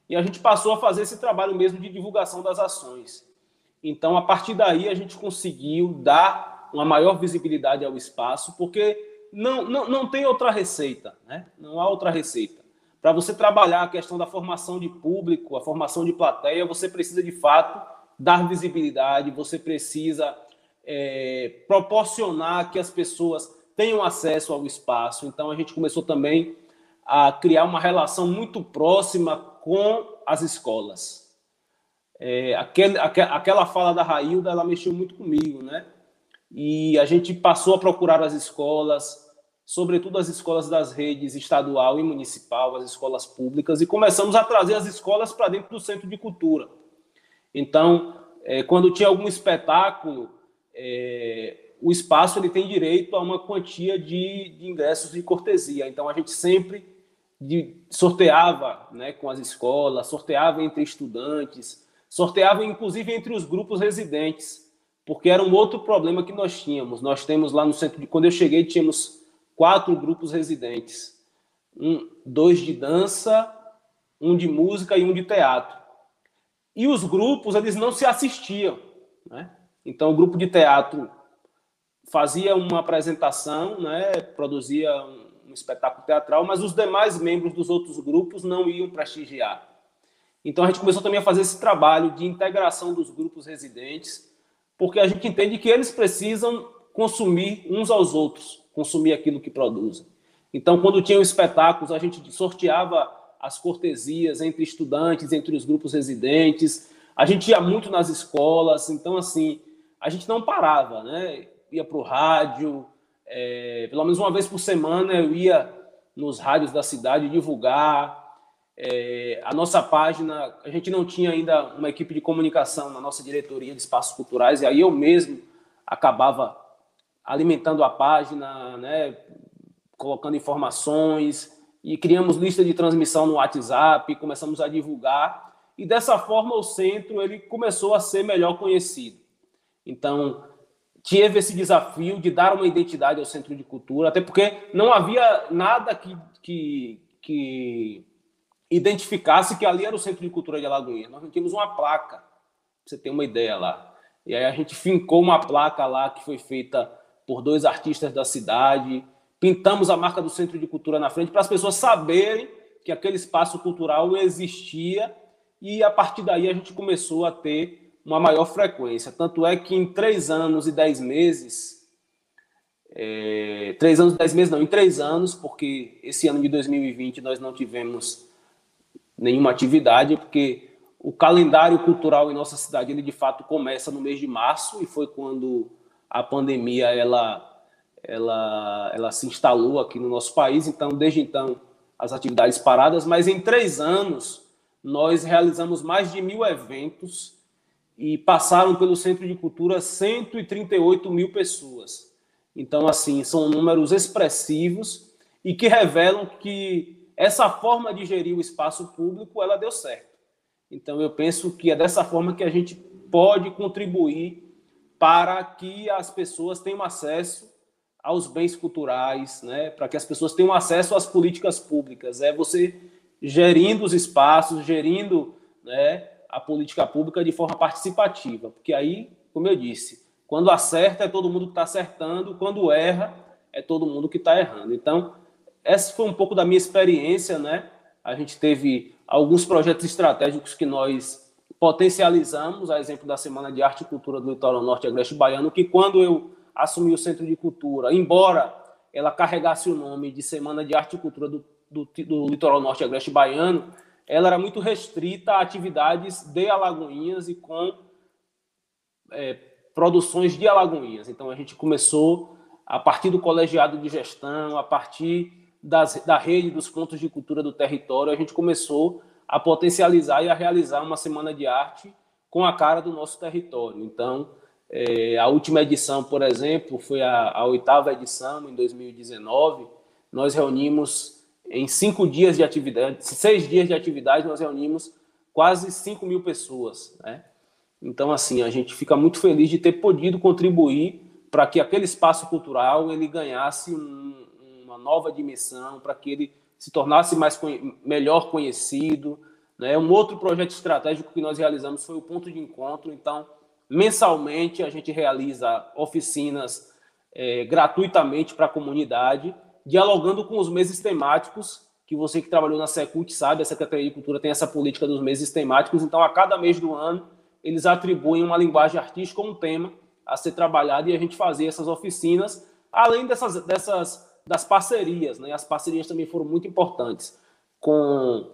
e a gente passou a fazer esse trabalho mesmo de divulgação das ações. Então, a partir daí, a gente conseguiu dar uma maior visibilidade ao espaço, porque não, não, não tem outra receita, né? não há outra receita. Para você trabalhar a questão da formação de público, a formação de plateia, você precisa, de fato, dar visibilidade, você precisa é, proporcionar que as pessoas tenham acesso ao espaço. Então, a gente começou também a criar uma relação muito próxima com as escolas. É, aquele, aquela fala da Railda, ela mexeu muito comigo, né? E a gente passou a procurar as escolas, sobretudo as escolas das redes estadual e municipal, as escolas públicas, e começamos a trazer as escolas para dentro do centro de cultura. Então, é, quando tinha algum espetáculo, é, o espaço ele tem direito a uma quantia de, de ingressos de cortesia. Então, a gente sempre de, sorteava né, com as escolas, sorteava entre estudantes, sorteava inclusive entre os grupos residentes, porque era um outro problema que nós tínhamos. Nós temos lá no centro de. Quando eu cheguei, tínhamos quatro grupos residentes: um, dois de dança, um de música e um de teatro. E os grupos, eles não se assistiam. Né? Então, o grupo de teatro fazia uma apresentação, né, produzia um um espetáculo teatral, mas os demais membros dos outros grupos não iam prestigiar. Então a gente começou também a fazer esse trabalho de integração dos grupos residentes, porque a gente entende que eles precisam consumir uns aos outros, consumir aquilo que produzem. Então, quando tinham espetáculos, a gente sorteava as cortesias entre estudantes, entre os grupos residentes. A gente ia muito nas escolas, então, assim, a gente não parava, né? Ia para o rádio, é, pelo menos uma vez por semana eu ia nos rádios da cidade divulgar. É, a nossa página, a gente não tinha ainda uma equipe de comunicação na nossa diretoria de espaços culturais, e aí eu mesmo acabava alimentando a página, né, colocando informações, e criamos lista de transmissão no WhatsApp, começamos a divulgar, e dessa forma o centro ele começou a ser melhor conhecido. Então, tive esse desafio de dar uma identidade ao Centro de Cultura, até porque não havia nada que, que, que identificasse que ali era o Centro de Cultura de Alagoinha. Nós não tínhamos uma placa, pra você ter uma ideia lá. E aí a gente fincou uma placa lá que foi feita por dois artistas da cidade, pintamos a marca do Centro de Cultura na frente para as pessoas saberem que aquele espaço cultural existia e a partir daí a gente começou a ter uma maior frequência. Tanto é que em três anos e dez meses, é, três anos e dez meses não, em três anos, porque esse ano de 2020 nós não tivemos nenhuma atividade, porque o calendário cultural em nossa cidade ele de fato começa no mês de março e foi quando a pandemia ela ela ela se instalou aqui no nosso país então desde então as atividades paradas mas em três anos nós realizamos mais de mil eventos e passaram pelo Centro de Cultura 138 mil pessoas. Então, assim, são números expressivos e que revelam que essa forma de gerir o espaço público, ela deu certo. Então, eu penso que é dessa forma que a gente pode contribuir para que as pessoas tenham acesso aos bens culturais, né? para que as pessoas tenham acesso às políticas públicas. É você gerindo os espaços, gerindo né, a política pública de forma participativa, porque aí, como eu disse, quando acerta é todo mundo que está acertando, quando erra é todo mundo que está errando. Então, essa foi um pouco da minha experiência, né? A gente teve alguns projetos estratégicos que nós potencializamos, a exemplo da Semana de Arte e Cultura do Litoral Norte Agreste Baiano, que quando eu assumi o Centro de Cultura, embora ela carregasse o nome de Semana de Arte e Cultura do, do, do Litoral Norte Agreste Baiano, ela era muito restrita a atividades de Alagoinhas e com é, produções de Alagoinhas. Então a gente começou a partir do colegiado de gestão, a partir das, da rede dos pontos de cultura do território, a gente começou a potencializar e a realizar uma semana de arte com a cara do nosso território. Então, é, a última edição, por exemplo, foi a, a oitava edição, em 2019. Nós reunimos em cinco dias de atividade, seis dias de atividade, nós reunimos quase 5 mil pessoas. Né? Então, assim, a gente fica muito feliz de ter podido contribuir para que aquele espaço cultural ele ganhasse um, uma nova dimensão, para que ele se tornasse mais melhor conhecido. Né? Um outro projeto estratégico que nós realizamos foi o ponto de encontro. Então, mensalmente a gente realiza oficinas é, gratuitamente para a comunidade dialogando com os meses temáticos, que você que trabalhou na Secult sabe, a Secretaria de Cultura tem essa política dos meses temáticos, então a cada mês do ano eles atribuem uma linguagem artística um tema a ser trabalhado e a gente fazia essas oficinas, além dessas, dessas das parcerias, né? As parcerias também foram muito importantes com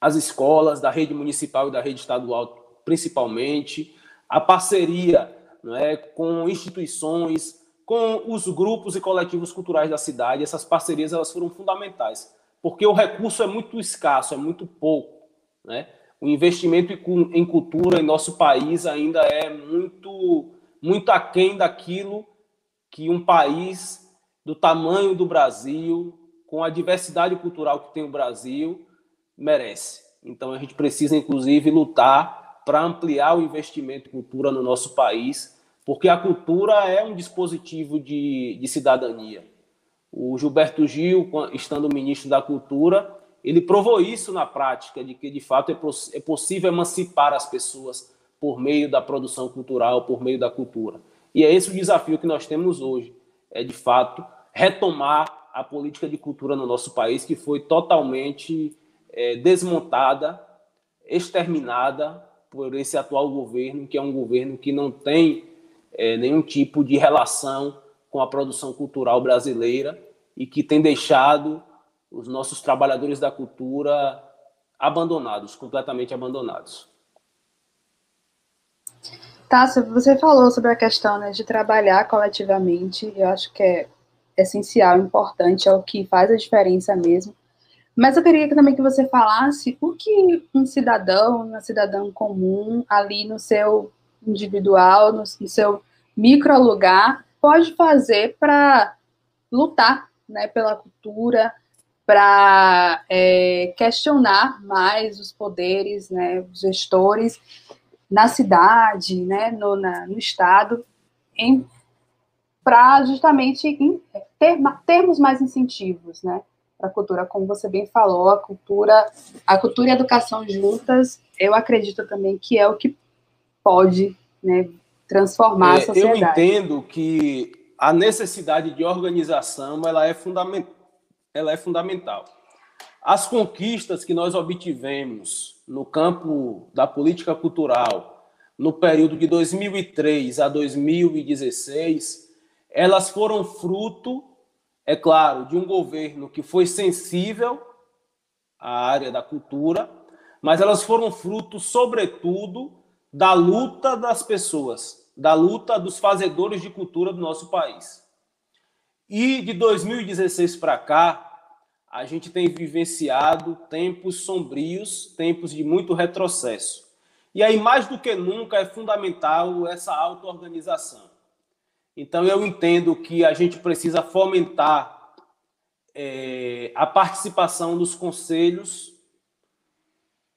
as escolas da rede municipal e da rede estadual, principalmente, a parceria é, com instituições, com os grupos e coletivos culturais da cidade. Essas parcerias elas foram fundamentais, porque o recurso é muito escasso, é muito pouco. Né? O investimento em cultura em nosso país ainda é muito, muito aquém daquilo que um país do tamanho do Brasil, com a diversidade cultural que tem o Brasil, merece. Então a gente precisa, inclusive, lutar para ampliar o investimento em cultura no nosso país porque a cultura é um dispositivo de, de cidadania. O Gilberto Gil, estando ministro da Cultura, ele provou isso na prática, de que de fato é, é possível emancipar as pessoas por meio da produção cultural, por meio da cultura. E é esse o desafio que nós temos hoje, é de fato retomar a política de cultura no nosso país, que foi totalmente é, desmontada, exterminada por esse atual governo, que é um governo que não tem é, nenhum tipo de relação com a produção cultural brasileira e que tem deixado os nossos trabalhadores da cultura abandonados, completamente abandonados. Tá, você falou sobre a questão né, de trabalhar coletivamente, eu acho que é essencial, importante, é o que faz a diferença mesmo. Mas eu queria também que você falasse o que um cidadão, uma cidadã comum, ali no seu individual, no seu micro lugar, pode fazer para lutar né, pela cultura, para é, questionar mais os poderes, né, os gestores na cidade, né, no, na, no estado, para justamente em, ter, termos mais incentivos, né, para a cultura, como você bem falou, a cultura, a cultura e a educação juntas, eu acredito também que é o que pode, né, transformar é, a sociedade. Eu entendo que a necessidade de organização ela é, fundament, ela é fundamental. As conquistas que nós obtivemos no campo da política cultural no período de 2003 a 2016, elas foram fruto, é claro, de um governo que foi sensível à área da cultura, mas elas foram fruto, sobretudo, da luta das pessoas, da luta dos fazedores de cultura do nosso país. E de 2016 para cá, a gente tem vivenciado tempos sombrios, tempos de muito retrocesso. E aí, mais do que nunca, é fundamental essa auto-organização. Então, eu entendo que a gente precisa fomentar é, a participação dos conselhos,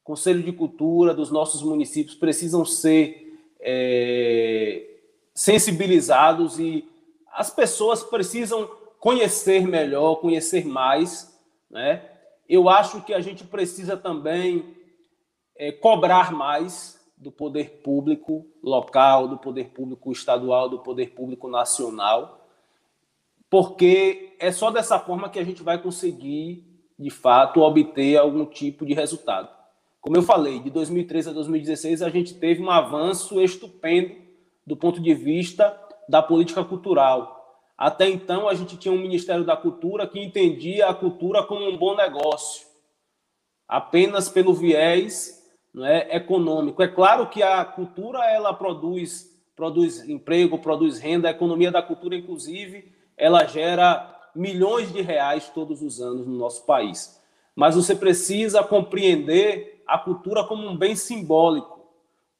Conselho de Cultura dos nossos municípios precisam ser é, sensibilizados e as pessoas precisam conhecer melhor, conhecer mais, né? Eu acho que a gente precisa também é, cobrar mais do poder público local, do poder público estadual, do poder público nacional, porque é só dessa forma que a gente vai conseguir, de fato, obter algum tipo de resultado. Como eu falei, de 2013 a 2016 a gente teve um avanço estupendo do ponto de vista da política cultural. Até então a gente tinha um Ministério da Cultura que entendia a cultura como um bom negócio, apenas pelo viés é, econômico. É claro que a cultura ela produz produz emprego, produz renda, a economia da cultura inclusive ela gera milhões de reais todos os anos no nosso país. Mas você precisa compreender a cultura como um bem simbólico,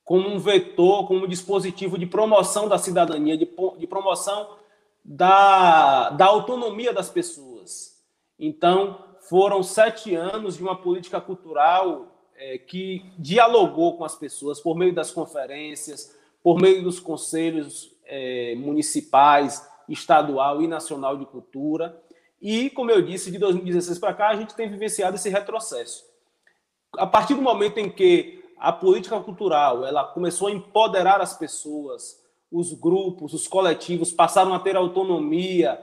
como um vetor, como um dispositivo de promoção da cidadania, de, de promoção da, da autonomia das pessoas. Então, foram sete anos de uma política cultural é, que dialogou com as pessoas por meio das conferências, por meio dos conselhos é, municipais, estadual e nacional de cultura. E, como eu disse, de 2016 para cá, a gente tem vivenciado esse retrocesso a partir do momento em que a política cultural ela começou a empoderar as pessoas, os grupos, os coletivos passaram a ter autonomia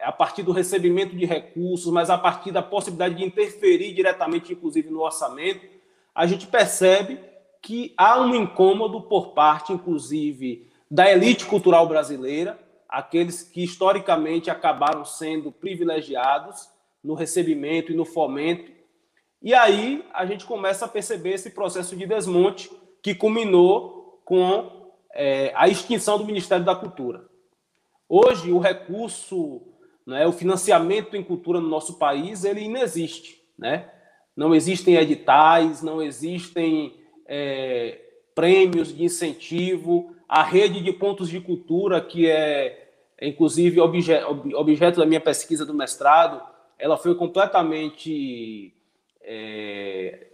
a partir do recebimento de recursos, mas a partir da possibilidade de interferir diretamente, inclusive no orçamento, a gente percebe que há um incômodo por parte, inclusive, da elite cultural brasileira, aqueles que historicamente acabaram sendo privilegiados no recebimento e no fomento e aí a gente começa a perceber esse processo de desmonte que culminou com é, a extinção do Ministério da Cultura. Hoje, o recurso, né, o financiamento em cultura no nosso país, ele inexiste. Né? Não existem editais, não existem é, prêmios de incentivo, a rede de pontos de cultura, que é, inclusive obje, objeto da minha pesquisa do mestrado, ela foi completamente é,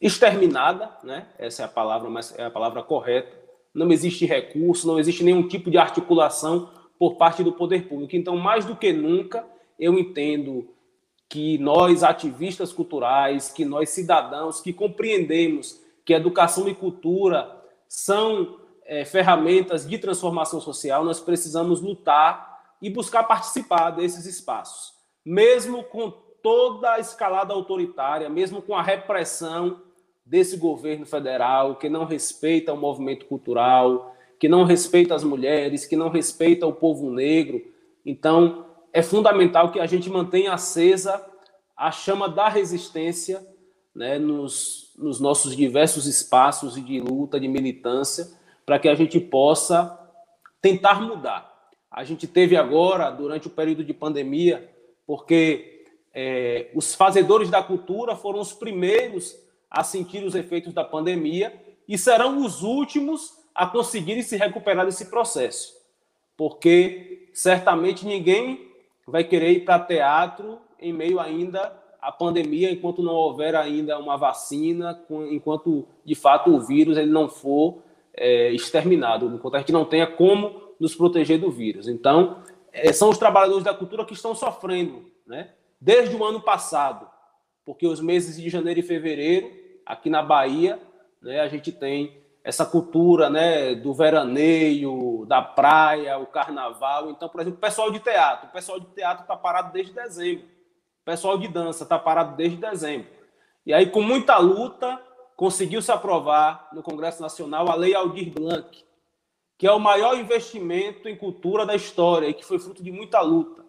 exterminada, né? essa é a palavra, mas é a palavra correta. Não existe recurso, não existe nenhum tipo de articulação por parte do poder público. Então, mais do que nunca, eu entendo que nós, ativistas culturais, que nós, cidadãos, que compreendemos que educação e cultura são é, ferramentas de transformação social, nós precisamos lutar e buscar participar desses espaços, mesmo com toda a escalada autoritária, mesmo com a repressão desse governo federal que não respeita o movimento cultural, que não respeita as mulheres, que não respeita o povo negro. Então, é fundamental que a gente mantenha acesa a chama da resistência né, nos, nos nossos diversos espaços de luta, de militância, para que a gente possa tentar mudar. A gente teve agora, durante o período de pandemia, porque é, os fazedores da cultura foram os primeiros a sentir os efeitos da pandemia e serão os últimos a conseguirem se recuperar desse processo. Porque certamente ninguém vai querer ir para teatro em meio ainda à pandemia, enquanto não houver ainda uma vacina, enquanto de fato o vírus ele não for é, exterminado, enquanto a gente não tenha como nos proteger do vírus. Então, é, são os trabalhadores da cultura que estão sofrendo, né? Desde o ano passado, porque os meses de janeiro e fevereiro, aqui na Bahia, né, a gente tem essa cultura né, do veraneio, da praia, o carnaval. Então, por exemplo, o pessoal de teatro. O pessoal de teatro está parado desde dezembro. O pessoal de dança está parado desde dezembro. E aí, com muita luta, conseguiu-se aprovar no Congresso Nacional a Lei Aldir Blanc, que é o maior investimento em cultura da história e que foi fruto de muita luta.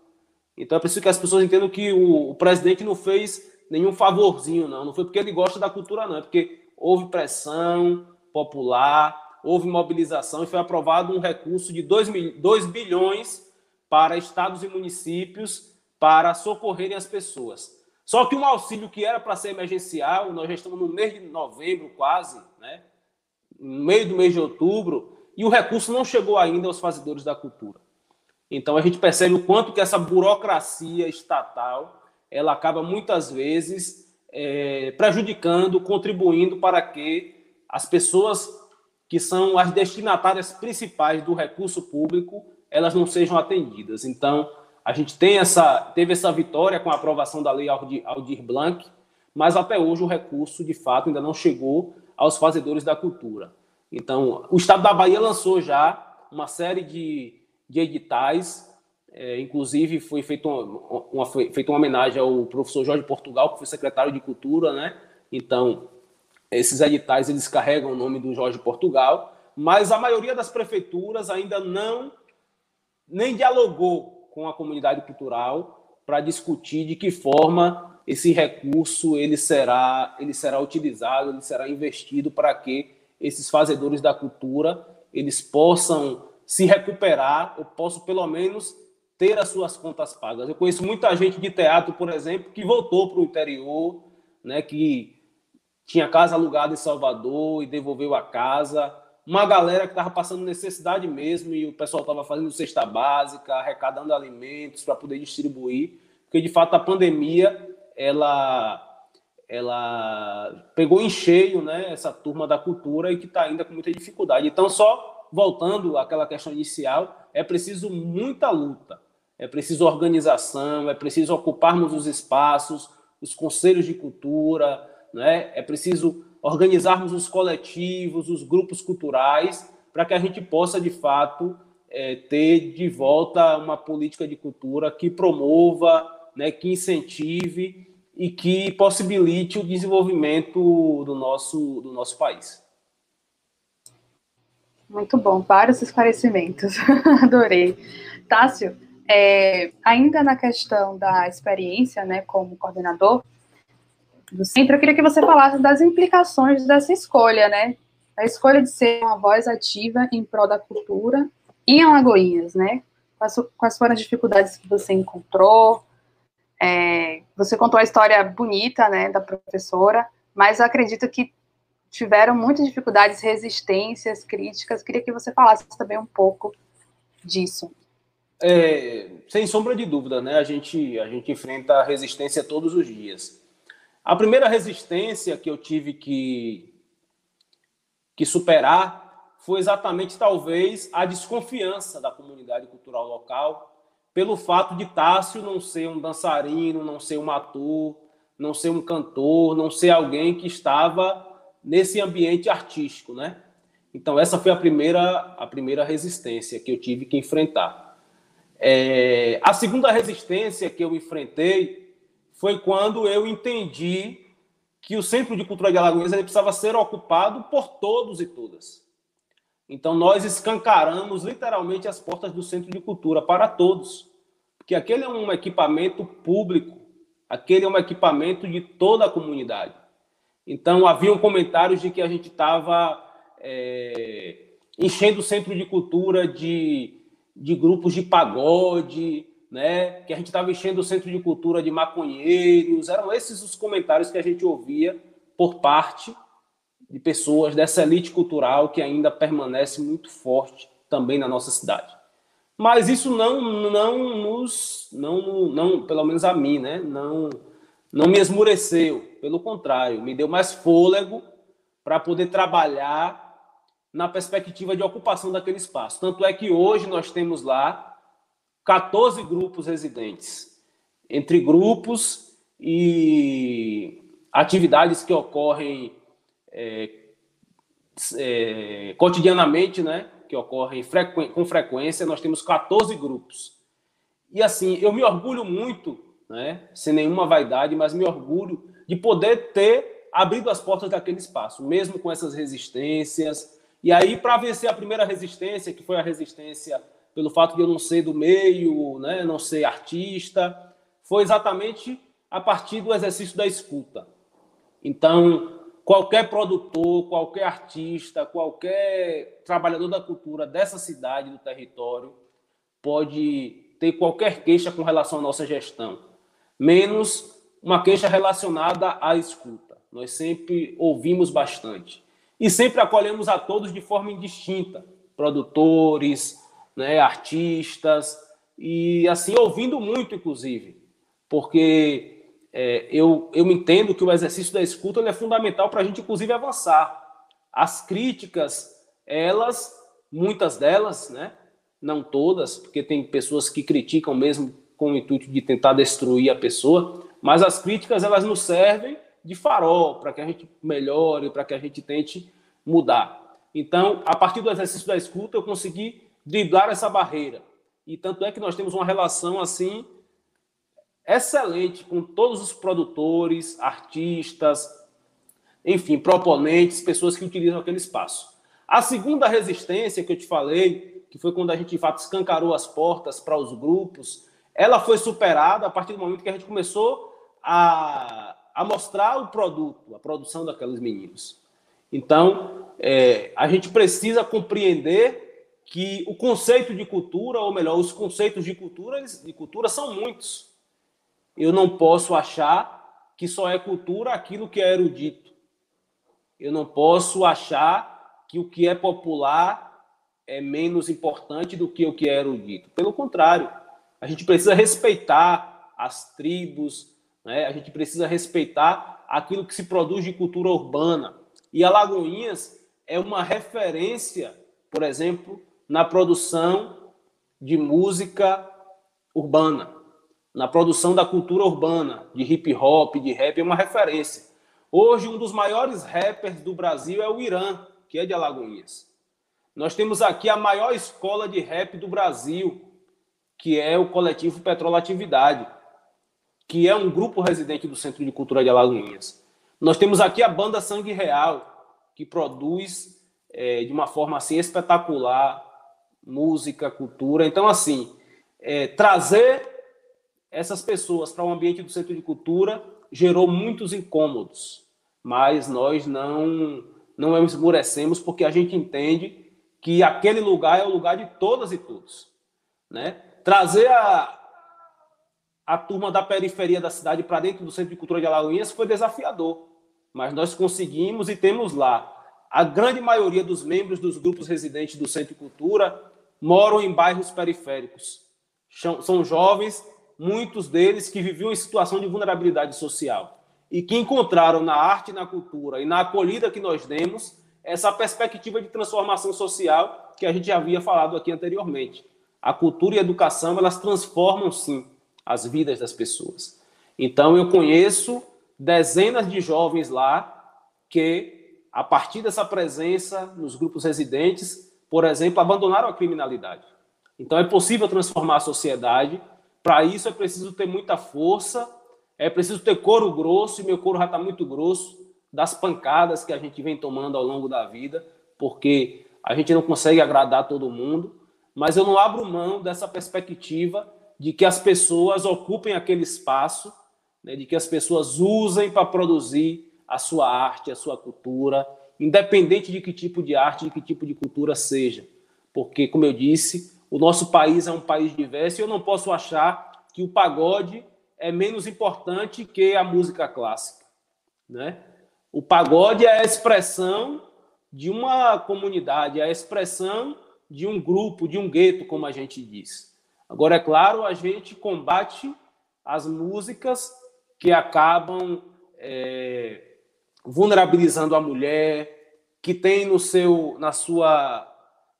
Então é preciso que as pessoas entendam que o, o presidente não fez nenhum favorzinho, não. Não foi porque ele gosta da cultura, não. É porque houve pressão popular, houve mobilização e foi aprovado um recurso de 2, 2 bilhões para estados e municípios para socorrerem as pessoas. Só que um auxílio que era para ser emergencial, nós já estamos no mês de novembro quase, né? no meio do mês de outubro, e o recurso não chegou ainda aos fazedores da cultura. Então a gente percebe o quanto que essa burocracia estatal ela acaba muitas vezes é, prejudicando, contribuindo para que as pessoas que são as destinatárias principais do recurso público elas não sejam atendidas. Então a gente tem essa, teve essa vitória com a aprovação da lei Aldir, Aldir Blanc, mas até hoje o recurso de fato ainda não chegou aos fazedores da cultura. Então, o Estado da Bahia lançou já uma série de, de editais, é, inclusive foi feita uma, uma, feita uma homenagem ao professor Jorge Portugal, que foi secretário de Cultura, né? Então, esses editais eles carregam o nome do Jorge Portugal, mas a maioria das prefeituras ainda não nem dialogou com a comunidade cultural para discutir de que forma esse recurso ele será ele será utilizado, ele será investido para que esses fazedores da cultura eles possam se recuperar ou possam pelo menos ter as suas contas pagas. Eu conheço muita gente de teatro, por exemplo, que voltou para o interior, né, que tinha casa alugada em Salvador e devolveu a casa. Uma galera que estava passando necessidade mesmo e o pessoal estava fazendo cesta básica, arrecadando alimentos para poder distribuir, porque de fato a pandemia ela ela pegou em cheio né, essa turma da cultura e que está ainda com muita dificuldade. Então, só voltando àquela questão inicial, é preciso muita luta, é preciso organização, é preciso ocuparmos os espaços, os conselhos de cultura, né? é preciso organizarmos os coletivos, os grupos culturais, para que a gente possa, de fato, é, ter de volta uma política de cultura que promova, né, que incentive e que possibilite o desenvolvimento do nosso, do nosso país. Muito bom, vários esclarecimentos, adorei. Tássio, é, ainda na questão da experiência, né, como coordenador do centro, eu queria que você falasse das implicações dessa escolha, né, a escolha de ser uma voz ativa em prol da cultura em Alagoinhas, né, quais, quais foram as dificuldades que você encontrou, é, você contou a história bonita, né, da professora, mas acredito que tiveram muitas dificuldades, resistências, críticas. Queria que você falasse também um pouco disso. É, sem sombra de dúvida, né? A gente a gente enfrenta resistência todos os dias. A primeira resistência que eu tive que que superar foi exatamente talvez a desconfiança da comunidade cultural local pelo fato de Tássio não ser um dançarino, não ser um ator, não ser um cantor, não ser alguém que estava nesse ambiente artístico, né? Então essa foi a primeira a primeira resistência que eu tive que enfrentar. É, a segunda resistência que eu enfrentei foi quando eu entendi que o Centro de Cultura de Alagoas precisava ser ocupado por todos e todas. Então nós escancaramos literalmente as portas do Centro de Cultura para todos, porque aquele é um equipamento público, aquele é um equipamento de toda a comunidade. Então, haviam comentários de que a gente estava é, enchendo o centro de cultura de, de grupos de pagode, né? que a gente estava enchendo o centro de cultura de maconheiros. Eram esses os comentários que a gente ouvia por parte de pessoas dessa elite cultural que ainda permanece muito forte também na nossa cidade. Mas isso não não nos não não pelo menos a mim, né? Não não me esmureceu, pelo contrário, me deu mais fôlego para poder trabalhar na perspectiva de ocupação daquele espaço. Tanto é que hoje nós temos lá 14 grupos residentes, entre grupos e atividades que ocorrem é, é, cotidianamente, né, que ocorrem frequ com frequência, nós temos 14 grupos. E assim, eu me orgulho muito, né, sem nenhuma vaidade, mas me orgulho de poder ter abrido as portas daquele espaço, mesmo com essas resistências. E aí, para vencer a primeira resistência, que foi a resistência pelo fato de eu não ser do meio, né, não ser artista, foi exatamente a partir do exercício da escuta. Então, qualquer produtor, qualquer artista, qualquer trabalhador da cultura dessa cidade, do território, pode ter qualquer queixa com relação à nossa gestão, menos uma queixa relacionada à escuta. Nós sempre ouvimos bastante e sempre acolhemos a todos de forma indistinta, produtores, né, artistas e assim ouvindo muito, inclusive, porque é, eu, eu entendo que o exercício da escuta é fundamental para a gente, inclusive, avançar. As críticas, elas, muitas delas, né, não todas, porque tem pessoas que criticam mesmo com o intuito de tentar destruir a pessoa, mas as críticas, elas nos servem de farol para que a gente melhore, para que a gente tente mudar. Então, a partir do exercício da escuta, eu consegui driblar essa barreira. E tanto é que nós temos uma relação assim excelente com todos os produtores, artistas, enfim, proponentes, pessoas que utilizam aquele espaço. A segunda resistência que eu te falei, que foi quando a gente de fato escancarou as portas para os grupos, ela foi superada a partir do momento que a gente começou a, a mostrar o produto, a produção daqueles meninos. Então, é, a gente precisa compreender que o conceito de cultura, ou melhor, os conceitos de cultura, de cultura são muitos eu não posso achar que só é cultura aquilo que é erudito. Eu não posso achar que o que é popular é menos importante do que o que é erudito. Pelo contrário, a gente precisa respeitar as tribos, né? a gente precisa respeitar aquilo que se produz de cultura urbana. E Alagoinhas é uma referência, por exemplo, na produção de música urbana na produção da cultura urbana, de hip hop, de rap, é uma referência. Hoje, um dos maiores rappers do Brasil é o Irã, que é de Alagoinhas. Nós temos aqui a maior escola de rap do Brasil, que é o coletivo Petrolatividade, que é um grupo residente do Centro de Cultura de Alagoinhas. Nós temos aqui a banda Sangue Real, que produz é, de uma forma assim espetacular música, cultura. Então, assim, é, trazer essas pessoas para o um ambiente do centro de cultura gerou muitos incômodos, mas nós não não esmurecemos porque a gente entende que aquele lugar é o lugar de todas e todos, né? Trazer a a turma da periferia da cidade para dentro do Centro de Cultura de Alagoinhas foi desafiador, mas nós conseguimos e temos lá. A grande maioria dos membros dos grupos residentes do Centro de Cultura moram em bairros periféricos. São jovens muitos deles que viviam em situação de vulnerabilidade social e que encontraram na arte, na cultura e na acolhida que nós demos essa perspectiva de transformação social que a gente havia falado aqui anteriormente. A cultura e a educação, elas transformam sim as vidas das pessoas. Então eu conheço dezenas de jovens lá que a partir dessa presença nos grupos residentes, por exemplo, abandonaram a criminalidade. Então é possível transformar a sociedade para isso é preciso ter muita força, é preciso ter couro grosso, e meu couro já está muito grosso, das pancadas que a gente vem tomando ao longo da vida, porque a gente não consegue agradar todo mundo, mas eu não abro mão dessa perspectiva de que as pessoas ocupem aquele espaço, né, de que as pessoas usem para produzir a sua arte, a sua cultura, independente de que tipo de arte, de que tipo de cultura seja. Porque, como eu disse, o nosso país é um país diverso e eu não posso achar que o pagode é menos importante que a música clássica. Né? O pagode é a expressão de uma comunidade, é a expressão de um grupo, de um gueto, como a gente diz. Agora, é claro, a gente combate as músicas que acabam é, vulnerabilizando a mulher, que tem no seu, na, sua,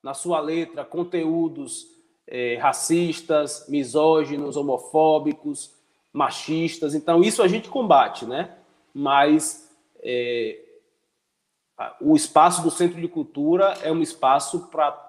na sua letra conteúdos é, racistas, misóginos, homofóbicos, machistas. Então, isso a gente combate, né? Mas é, o espaço do Centro de Cultura é um espaço para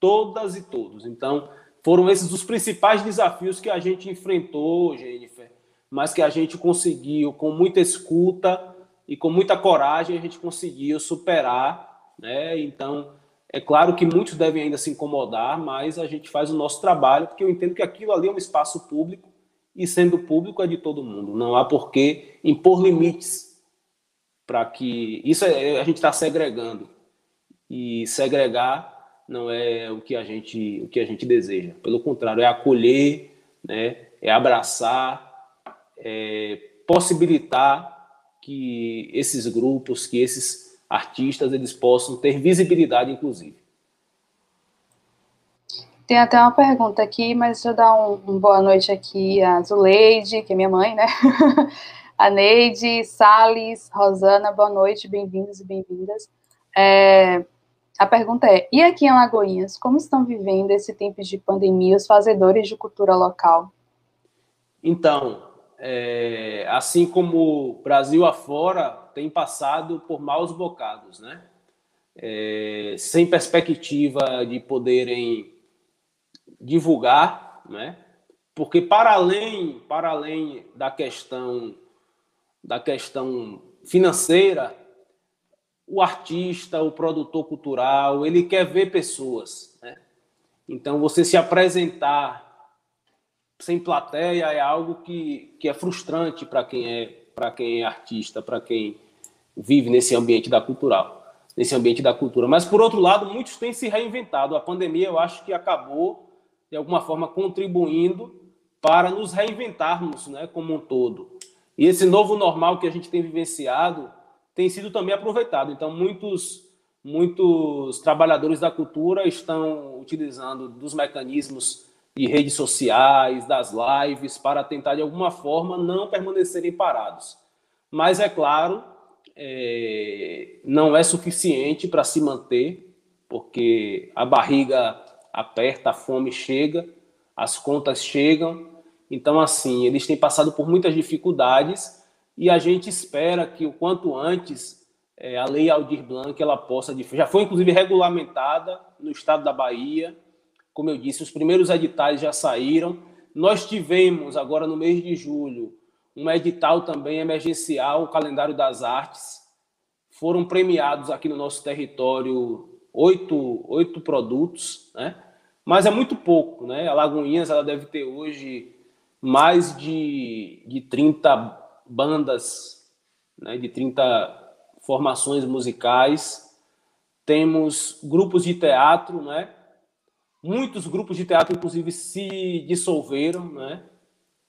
todas e todos. Então, foram esses os principais desafios que a gente enfrentou, Jennifer, mas que a gente conseguiu, com muita escuta e com muita coragem, a gente conseguiu superar. Né? Então, é claro que muitos devem ainda se incomodar, mas a gente faz o nosso trabalho, porque eu entendo que aquilo ali é um espaço público e, sendo público, é de todo mundo. Não há por que impor limites para que. Isso é, a gente está segregando. E segregar não é o que a gente o que a gente deseja. Pelo contrário, é acolher, né? É abraçar, é possibilitar que esses grupos, que esses artistas, eles possam ter visibilidade, inclusive. Tem até uma pergunta aqui, mas deixa eu dar um, um boa noite aqui a Zuleide, que é minha mãe, né? a Neide, Salles, Rosana, boa noite, bem-vindos e bem-vindas. É, a pergunta é: e aqui em Alagoinhas, como estão vivendo esse tempo de pandemia os fazedores de cultura local? Então, é, assim como Brasil afora, tem passado por maus bocados, né? É, sem perspectiva de poderem divulgar, né? Porque para além, para além da questão da questão financeira, o artista, o produtor cultural, ele quer ver pessoas. Né? Então, você se apresentar sem plateia é algo que, que é frustrante para quem é para quem é artista, para quem vive nesse ambiente da cultural, nesse ambiente da cultura. Mas por outro lado, muitos têm se reinventado. A pandemia, eu acho que acabou de alguma forma contribuindo para nos reinventarmos, né, como um todo. E esse novo normal que a gente tem vivenciado tem sido também aproveitado. Então, muitos, muitos trabalhadores da cultura estão utilizando dos mecanismos de redes sociais, das lives, para tentar, de alguma forma, não permanecerem parados. Mas, é claro, é, não é suficiente para se manter, porque a barriga aperta, a fome chega, as contas chegam. Então, assim, eles têm passado por muitas dificuldades e a gente espera que o quanto antes é, a lei Aldir Blanc ela possa já foi inclusive regulamentada no estado da Bahia. Como eu disse os primeiros editais já saíram. Nós tivemos agora no mês de julho um edital também emergencial o calendário das artes. Foram premiados aqui no nosso território oito, oito produtos né? Mas é muito pouco né? A Lagoinhas ela deve ter hoje mais de, de 30 bandas né, de 30 formações musicais, temos grupos de teatro, né? Muitos grupos de teatro, inclusive, se dissolveram, né?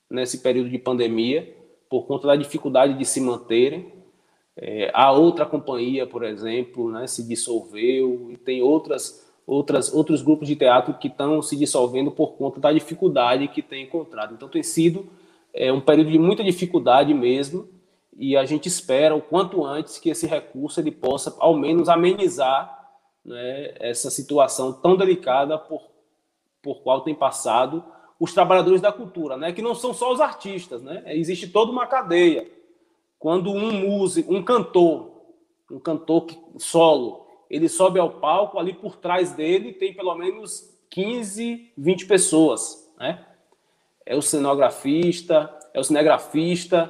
Nesse período de pandemia, por conta da dificuldade de se manterem. É, a outra companhia, por exemplo, né, se dissolveu e tem outras, outras, outros grupos de teatro que estão se dissolvendo por conta da dificuldade que tem encontrado. Então, tem sido é um período de muita dificuldade mesmo, e a gente espera o quanto antes que esse recurso ele possa, ao menos, amenizar né, essa situação tão delicada por, por qual tem passado os trabalhadores da cultura, né, que não são só os artistas, né, existe toda uma cadeia. Quando um músico, um cantor, um cantor solo, ele sobe ao palco, ali por trás dele tem pelo menos 15, 20 pessoas, né? É o cenografista, é o cinegrafista,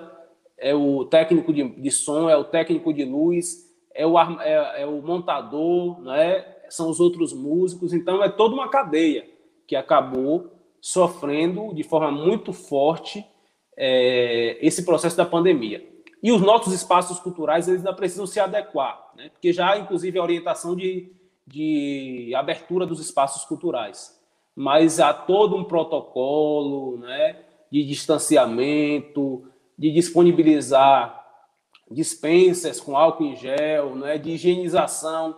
é o técnico de, de som, é o técnico de luz, é o, é, é o montador, né? são os outros músicos. Então, é toda uma cadeia que acabou sofrendo de forma muito forte é, esse processo da pandemia. e os nossos espaços culturais eles ainda precisam se adequar, né? porque já há, inclusive, a orientação de, de abertura dos espaços culturais. Mas há todo um protocolo né, de distanciamento, de disponibilizar dispensas com álcool em gel, né, de higienização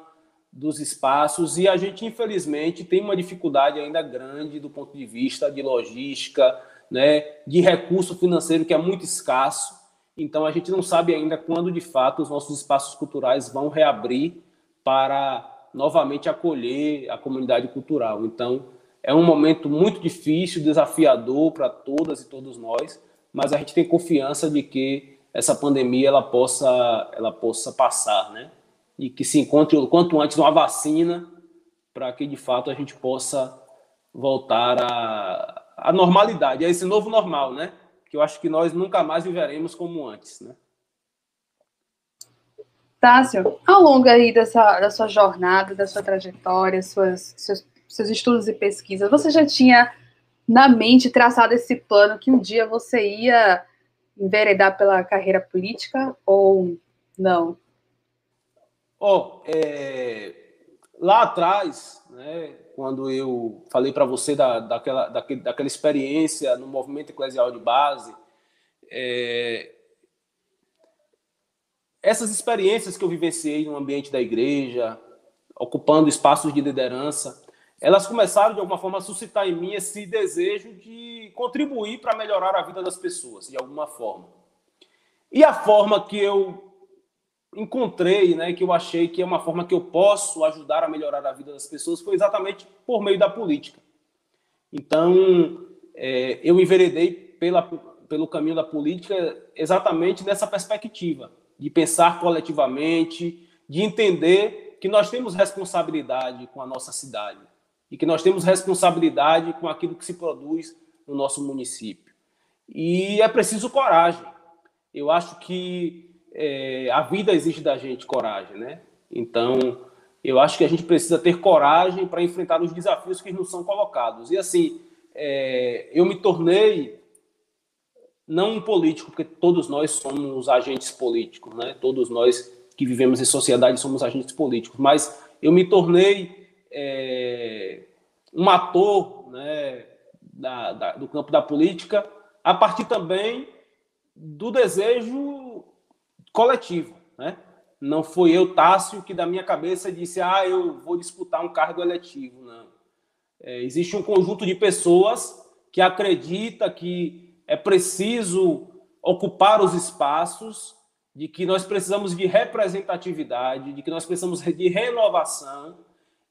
dos espaços, e a gente, infelizmente, tem uma dificuldade ainda grande do ponto de vista de logística, né, de recurso financeiro que é muito escasso. Então, a gente não sabe ainda quando, de fato, os nossos espaços culturais vão reabrir para novamente acolher a comunidade cultural. Então, é um momento muito difícil, desafiador para todas e todos nós, mas a gente tem confiança de que essa pandemia ela possa, ela possa passar, né? E que se encontre o quanto antes uma vacina para que de fato a gente possa voltar à, à normalidade, a esse novo normal, né? Que eu acho que nós nunca mais viveremos como antes, né? Tássio, ao longo aí dessa, da sua jornada, da sua trajetória, suas, seus, seus estudos e pesquisas, você já tinha na mente traçado esse plano que um dia você ia enveredar pela carreira política ou não? Oh, é, lá atrás, né, quando eu falei para você da, daquela, daquele, daquela experiência no movimento eclesial de base, é, essas experiências que eu vivenciei no ambiente da igreja, ocupando espaços de liderança, elas começaram de alguma forma a suscitar em mim esse desejo de contribuir para melhorar a vida das pessoas, de alguma forma. E a forma que eu encontrei, né, que eu achei que é uma forma que eu posso ajudar a melhorar a vida das pessoas, foi exatamente por meio da política. Então, é, eu enveredei pela, pelo caminho da política exatamente nessa perspectiva, de pensar coletivamente, de entender que nós temos responsabilidade com a nossa cidade e que nós temos responsabilidade com aquilo que se produz no nosso município. E é preciso coragem. Eu acho que é, a vida exige da gente coragem, né? Então, eu acho que a gente precisa ter coragem para enfrentar os desafios que nos são colocados. E assim, é, eu me tornei não um político, porque todos nós somos agentes políticos, né? Todos nós que vivemos em sociedade somos agentes políticos, mas eu me tornei é, um ator né, da, da, do campo da política a partir também do desejo coletivo. Né? Não foi eu, Tássio, que da minha cabeça disse, ah, eu vou disputar um cargo eletivo. Não. É, existe um conjunto de pessoas que acredita que é preciso ocupar os espaços, de que nós precisamos de representatividade, de que nós precisamos de renovação,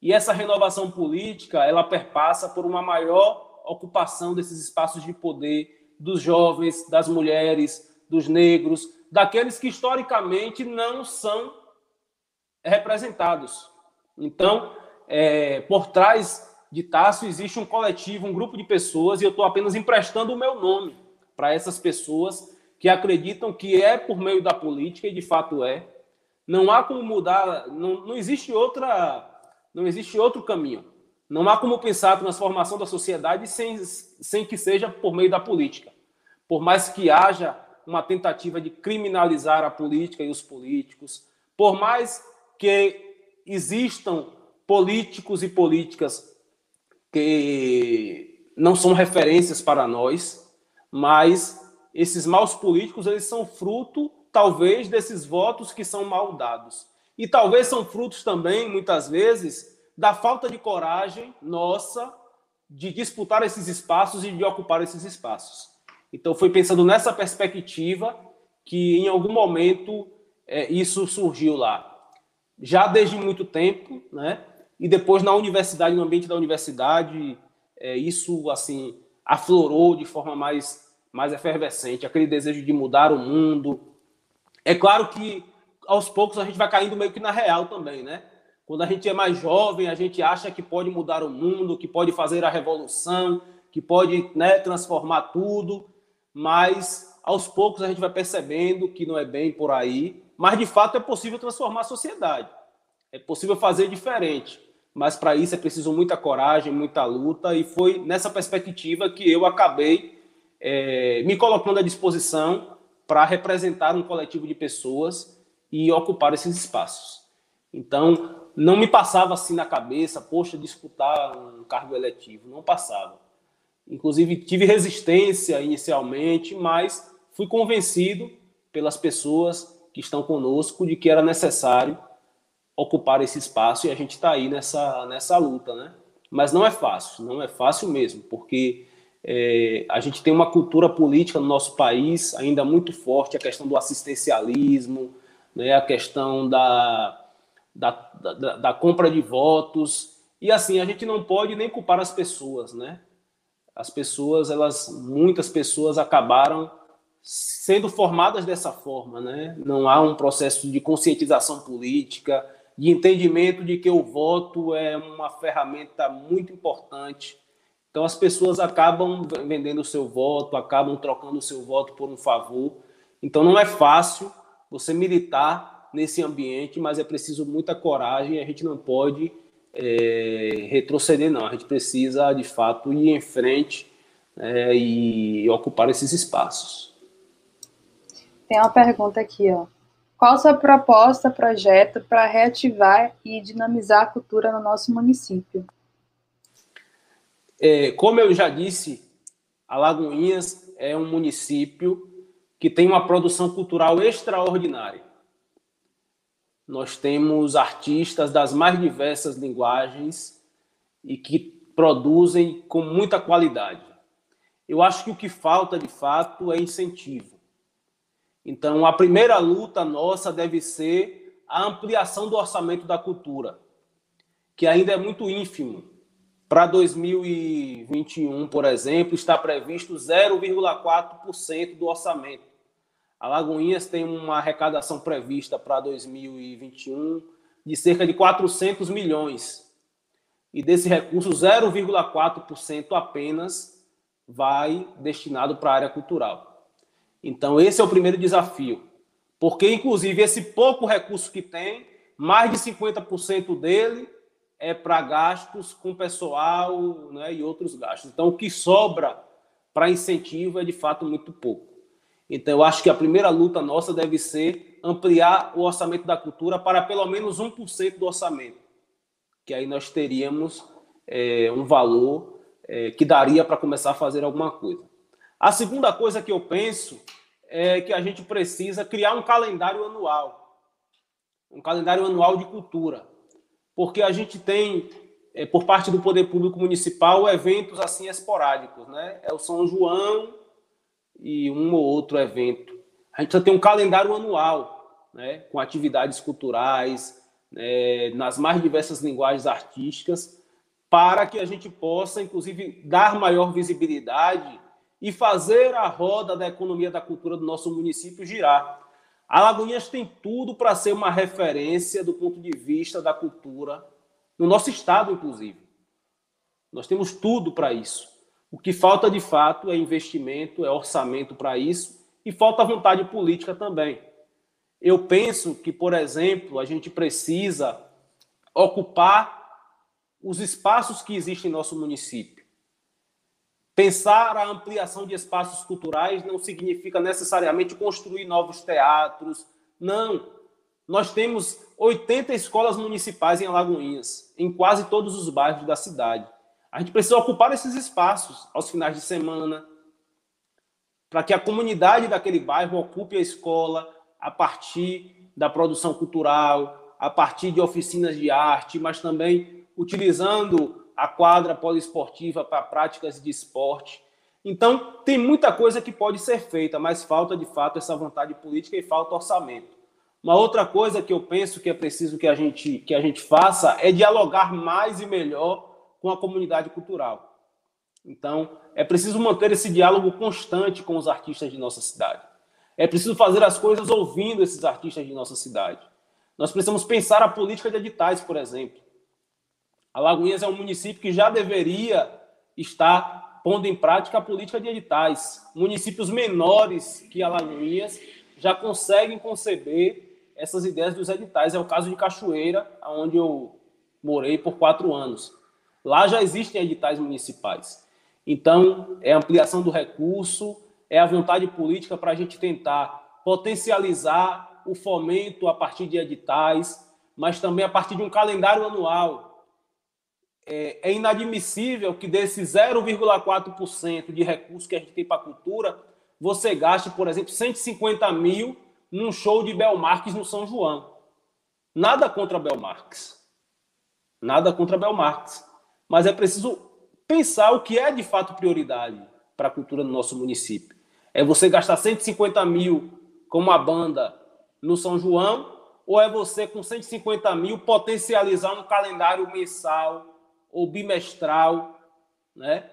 e essa renovação política, ela perpassa por uma maior ocupação desses espaços de poder dos jovens, das mulheres, dos negros, daqueles que historicamente não são representados. Então, é, por trás de Tássio existe um coletivo, um grupo de pessoas, e eu estou apenas emprestando o meu nome para essas pessoas que acreditam que é por meio da política, e de fato é. Não há como mudar, não, não existe outra não existe outro caminho. Não há como pensar a transformação da sociedade sem, sem que seja por meio da política. Por mais que haja uma tentativa de criminalizar a política e os políticos, por mais que existam políticos e políticas que não são referências para nós, mas esses maus políticos eles são fruto talvez desses votos que são mal dados. E talvez são frutos também, muitas vezes, da falta de coragem nossa de disputar esses espaços e de ocupar esses espaços. Então, foi pensando nessa perspectiva que, em algum momento, é, isso surgiu lá. Já desde muito tempo, né? E depois na universidade, no ambiente da universidade, é, isso assim aflorou de forma mais mais efervescente, aquele desejo de mudar o mundo. É claro que aos poucos a gente vai caindo meio que na real também, né? Quando a gente é mais jovem, a gente acha que pode mudar o mundo, que pode fazer a revolução, que pode né, transformar tudo, mas aos poucos a gente vai percebendo que não é bem por aí. Mas de fato é possível transformar a sociedade, é possível fazer diferente. Mas para isso é preciso muita coragem, muita luta, e foi nessa perspectiva que eu acabei é, me colocando à disposição para representar um coletivo de pessoas e ocupar esses espaços. Então, não me passava assim na cabeça, poxa, disputar um cargo eletivo, não passava. Inclusive, tive resistência inicialmente, mas fui convencido pelas pessoas que estão conosco de que era necessário ocupar esse espaço e a gente está aí nessa, nessa luta, né? Mas não é fácil, não é fácil mesmo, porque é, a gente tem uma cultura política no nosso país ainda muito forte, a questão do assistencialismo, né, a questão da, da, da, da compra de votos, e assim, a gente não pode nem culpar as pessoas, né? As pessoas, elas, muitas pessoas acabaram sendo formadas dessa forma, né? Não há um processo de conscientização política, de entendimento de que o voto é uma ferramenta muito importante. Então as pessoas acabam vendendo o seu voto, acabam trocando o seu voto por um favor. Então não é fácil você militar nesse ambiente, mas é preciso muita coragem. A gente não pode é, retroceder, não. A gente precisa de fato ir em frente é, e ocupar esses espaços. Tem uma pergunta aqui, ó. Qual sua proposta, projeto para reativar e dinamizar a cultura no nosso município? É, como eu já disse, Alagoinhas é um município que tem uma produção cultural extraordinária. Nós temos artistas das mais diversas linguagens e que produzem com muita qualidade. Eu acho que o que falta, de fato, é incentivo. Então, a primeira luta nossa deve ser a ampliação do orçamento da cultura, que ainda é muito ínfimo. Para 2021, por exemplo, está previsto 0,4% do orçamento. A Lagoinhas tem uma arrecadação prevista para 2021 de cerca de 400 milhões. E desse recurso, 0,4% apenas vai destinado para a área cultural. Então, esse é o primeiro desafio. Porque, inclusive, esse pouco recurso que tem, mais de 50% dele é para gastos com pessoal né, e outros gastos. Então, o que sobra para incentivo é, de fato, muito pouco. Então, eu acho que a primeira luta nossa deve ser ampliar o orçamento da cultura para pelo menos 1% do orçamento, que aí nós teríamos é, um valor é, que daria para começar a fazer alguma coisa. A segunda coisa que eu penso é que a gente precisa criar um calendário anual, um calendário anual de cultura, porque a gente tem, é, por parte do poder público municipal, eventos assim esporádicos, né? É o São João e um ou outro evento. A gente precisa ter um calendário anual, né? Com atividades culturais, né? nas mais diversas linguagens artísticas, para que a gente possa, inclusive, dar maior visibilidade e fazer a roda da economia da cultura do nosso município girar. Alagoinhas tem tudo para ser uma referência do ponto de vista da cultura, no nosso estado, inclusive. Nós temos tudo para isso. O que falta de fato é investimento, é orçamento para isso e falta vontade política também. Eu penso que, por exemplo, a gente precisa ocupar os espaços que existem em nosso município. Pensar a ampliação de espaços culturais não significa necessariamente construir novos teatros. Não. Nós temos 80 escolas municipais em Alagoinhas, em quase todos os bairros da cidade. A gente precisa ocupar esses espaços aos finais de semana, para que a comunidade daquele bairro ocupe a escola a partir da produção cultural, a partir de oficinas de arte, mas também utilizando a quadra poliesportiva para práticas de esporte. Então, tem muita coisa que pode ser feita, mas falta de fato essa vontade política e falta orçamento. Uma outra coisa que eu penso que é preciso que a gente, que a gente faça é dialogar mais e melhor com a comunidade cultural. Então, é preciso manter esse diálogo constante com os artistas de nossa cidade. É preciso fazer as coisas ouvindo esses artistas de nossa cidade. Nós precisamos pensar a política de editais, por exemplo. Alagoinhas é um município que já deveria estar pondo em prática a política de editais. Municípios menores que Alagoinhas já conseguem conceber essas ideias dos editais. É o caso de Cachoeira, onde eu morei por quatro anos. Lá já existem editais municipais. Então, é ampliação do recurso, é a vontade política para a gente tentar potencializar o fomento a partir de editais, mas também a partir de um calendário anual. É, é inadmissível que desse 0,4% de recursos que a gente tem para a cultura, você gaste, por exemplo, 150 mil num show de Belmarques no São João. Nada contra Belmarques. Nada contra Belmarques. Mas é preciso pensar o que é de fato prioridade para a cultura no nosso município. É você gastar 150 mil com uma banda no São João, ou é você com 150 mil potencializar um calendário mensal ou bimestral, né?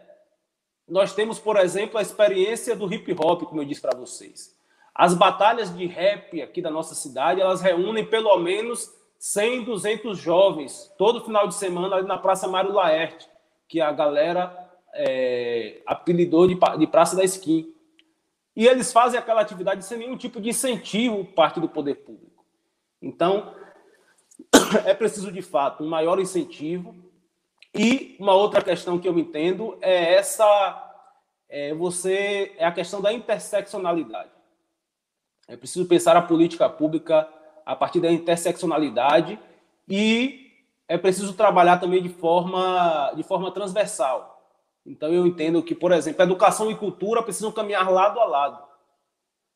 Nós temos, por exemplo, a experiência do hip hop, como eu disse para vocês. As batalhas de rap aqui da nossa cidade, elas reúnem pelo menos 100, 200 jovens todo final de semana ali na Praça Mário Laerte, que a galera é, apelidou de, de Praça da Skin. E eles fazem aquela atividade sem nenhum tipo de incentivo parte do poder público. Então, é preciso, de fato, um maior incentivo. E uma outra questão que eu entendo é essa. É você é a questão da interseccionalidade. É preciso pensar a política pública a partir da interseccionalidade e é preciso trabalhar também de forma, de forma transversal. Então eu entendo que, por exemplo, educação e cultura precisam caminhar lado a lado.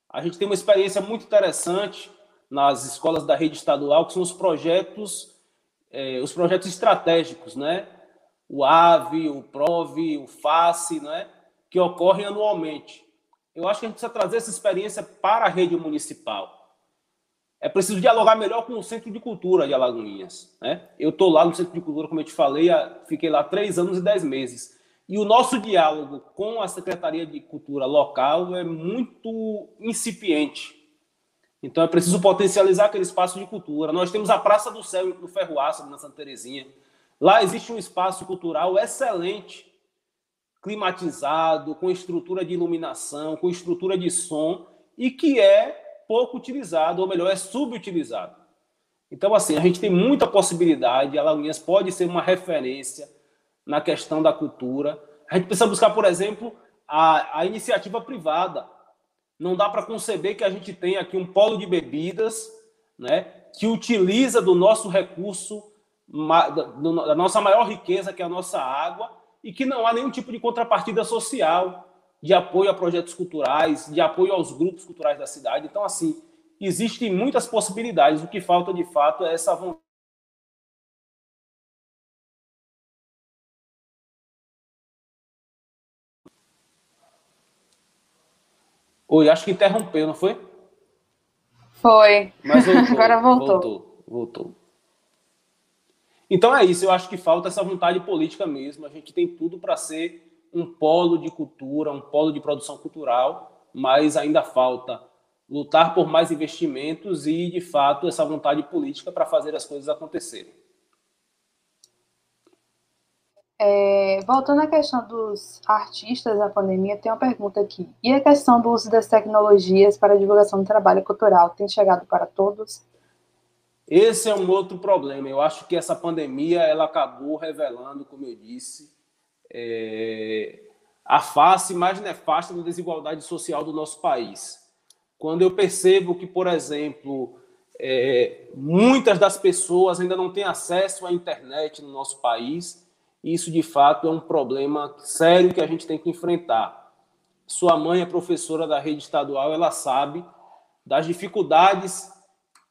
A gente tem uma experiência muito interessante nas escolas da rede estadual, que são os projetos, eh, os projetos estratégicos, né? O AVE, o PROVE, o FACE, né? Que ocorrem anualmente. Eu acho que a gente precisa trazer essa experiência para a rede municipal. É preciso dialogar melhor com o Centro de Cultura de Alagoinhas. Né? Eu estou lá no Centro de Cultura, como eu te falei, fiquei lá três anos e dez meses. E o nosso diálogo com a Secretaria de Cultura local é muito incipiente. Então é preciso potencializar aquele espaço de cultura. Nós temos a Praça do Céu no Ferroaça, na Santa Terezinha. Lá existe um espaço cultural excelente, climatizado, com estrutura de iluminação, com estrutura de som, e que é pouco utilizado, ou melhor, é subutilizado. Então, assim, a gente tem muita possibilidade, a pode ser uma referência na questão da cultura. A gente precisa buscar, por exemplo, a, a iniciativa privada. Não dá para conceber que a gente tenha aqui um polo de bebidas né, que utiliza do nosso recurso, da nossa maior riqueza, que é a nossa água, e que não há nenhum tipo de contrapartida social, de apoio a projetos culturais, de apoio aos grupos culturais da cidade. Então, assim, existem muitas possibilidades. O que falta, de fato, é essa vontade Oi, acho que interrompeu, não foi? Foi. Mas voltou, Agora voltou. Voltou, voltou. Então é isso, eu acho que falta essa vontade política mesmo. A gente tem tudo para ser um polo de cultura, um polo de produção cultural, mas ainda falta lutar por mais investimentos e, de fato, essa vontade política para fazer as coisas acontecerem. É, voltando à questão dos artistas na pandemia, tem uma pergunta aqui. E a questão do uso das tecnologias para a divulgação do trabalho cultural tem chegado para todos? Esse é um outro problema. Eu acho que essa pandemia ela acabou revelando, como eu disse, é, a face mais nefasta da desigualdade social do nosso país. Quando eu percebo que, por exemplo, é, muitas das pessoas ainda não têm acesso à internet no nosso país, isso, de fato, é um problema sério que a gente tem que enfrentar. Sua mãe é professora da rede estadual, ela sabe das dificuldades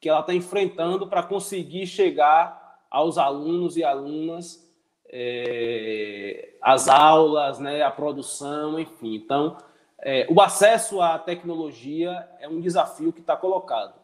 que ela está enfrentando para conseguir chegar aos alunos e alunas, é, as aulas, né, a produção, enfim. Então, é, o acesso à tecnologia é um desafio que está colocado.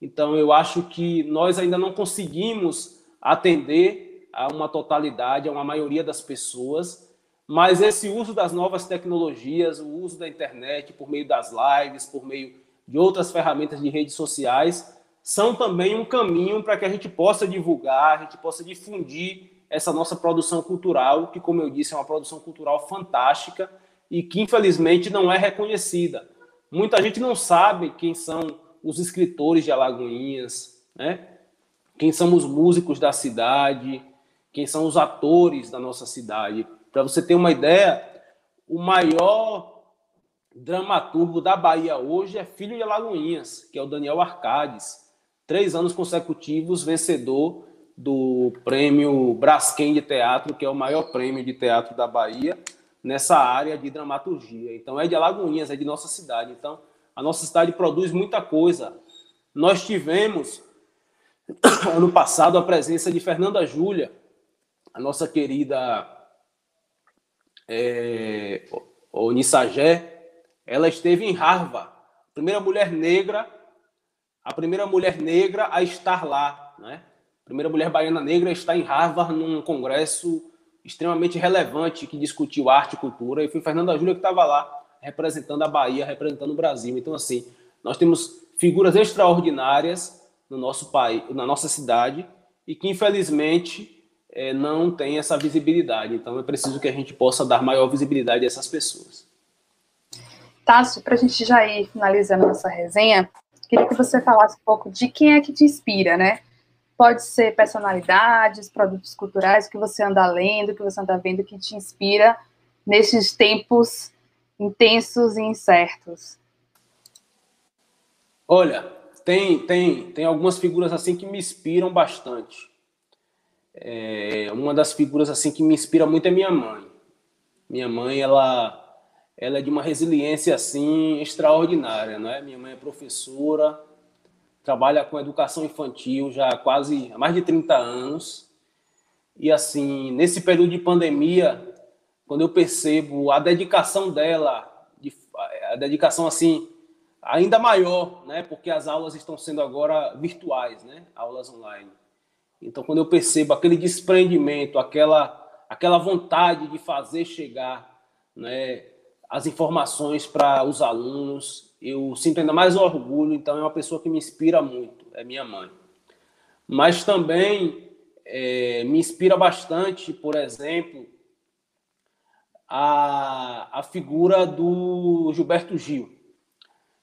Então, eu acho que nós ainda não conseguimos atender a uma totalidade, a uma maioria das pessoas, mas esse uso das novas tecnologias, o uso da internet por meio das lives, por meio de outras ferramentas de redes sociais, são também um caminho para que a gente possa divulgar, a gente possa difundir essa nossa produção cultural, que, como eu disse, é uma produção cultural fantástica e que, infelizmente, não é reconhecida. Muita gente não sabe quem são os escritores de Alagoinhas, né? quem são os músicos da cidade, quem são os atores da nossa cidade. Para você ter uma ideia, o maior dramaturgo da Bahia hoje é filho de Alagoinhas, que é o Daniel Arcades. Três anos consecutivos vencedor do prêmio Braskem de Teatro, que é o maior prêmio de teatro da Bahia, nessa área de dramaturgia. Então, é de Alagoinhas, é de nossa cidade. Então, a nossa cidade produz muita coisa. Nós tivemos, ano passado, a presença de Fernanda Júlia, a nossa querida é, Onissagé. Ela esteve em Harvard, primeira mulher negra, a primeira mulher negra a estar lá, né? Primeira mulher baiana negra está em Harvard num congresso extremamente relevante que discutiu arte e cultura, e foi Fernanda Júlia que estava lá representando a Bahia, representando o Brasil. Então, assim, nós temos figuras extraordinárias no nosso país, na nossa cidade, e que infelizmente é, não tem essa visibilidade. Então, é preciso que a gente possa dar maior visibilidade a essas pessoas. Tássio, para a gente já ir finalizando nossa resenha, queria que você falasse um pouco de quem é que te inspira, né? Pode ser personalidades, produtos culturais que você anda lendo, que você anda vendo, que te inspira nesses tempos intensos e incertos. Olha, tem, tem, tem algumas figuras assim que me inspiram bastante. É, uma das figuras assim que me inspira muito é minha mãe. Minha mãe, ela, ela é de uma resiliência assim extraordinária, não é? Minha mãe é professora, trabalha com educação infantil já há quase há mais de 30 anos. E assim, nesse período de pandemia, quando eu percebo a dedicação dela, a dedicação assim ainda maior, né? Porque as aulas estão sendo agora virtuais, né? Aulas online. Então, quando eu percebo aquele desprendimento, aquela aquela vontade de fazer chegar, né, as informações para os alunos, eu sinto ainda mais orgulho, então é uma pessoa que me inspira muito, é minha mãe. Mas também é, me inspira bastante, por exemplo, a, a figura do Gilberto Gil.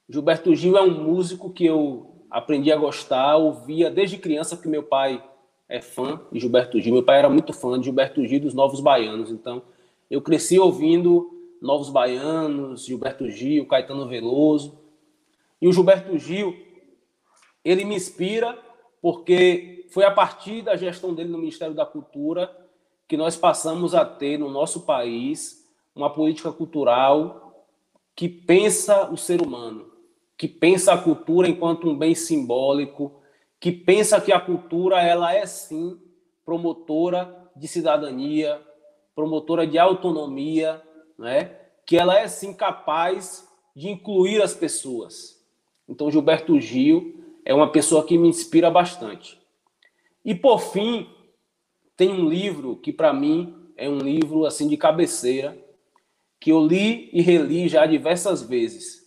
Gilberto Gil é um músico que eu aprendi a gostar, ouvia desde criança, porque meu pai é fã de Gilberto Gil. Meu pai era muito fã de Gilberto Gil dos Novos Baianos. Então, eu cresci ouvindo Novos Baianos, Gilberto Gil, Caetano Veloso. E o Gilberto Gil, ele me inspira porque foi a partir da gestão dele no Ministério da Cultura que nós passamos a ter no nosso país uma política cultural que pensa o ser humano, que pensa a cultura enquanto um bem simbólico, que pensa que a cultura ela é sim promotora de cidadania, promotora de autonomia, né? que ela é sim capaz de incluir as pessoas. Então, Gilberto Gil é uma pessoa que me inspira bastante. E, por fim, tem um livro que, para mim, é um livro assim de cabeceira, que eu li e reli já diversas vezes,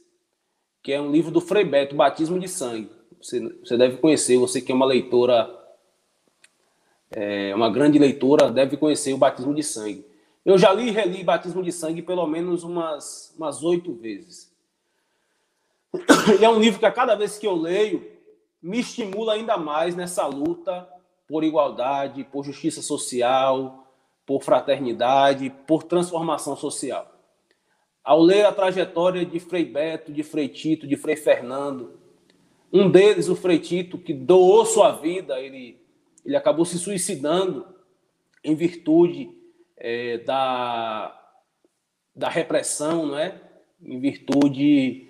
que é um livro do Frei Beto, Batismo de Sangue. Você, você deve conhecer, você que é uma leitora, é, uma grande leitora, deve conhecer o Batismo de Sangue. Eu já li e reli Batismo de Sangue pelo menos umas umas oito vezes. E é um livro que a cada vez que eu leio me estimula ainda mais nessa luta por igualdade, por justiça social, por fraternidade, por transformação social. Ao ler a trajetória de Frei Beto, de Frei Tito, de Frei Fernando, um deles, o Frei Tito, que doou sua vida, ele, ele acabou se suicidando em virtude é, da, da repressão, não é? em virtude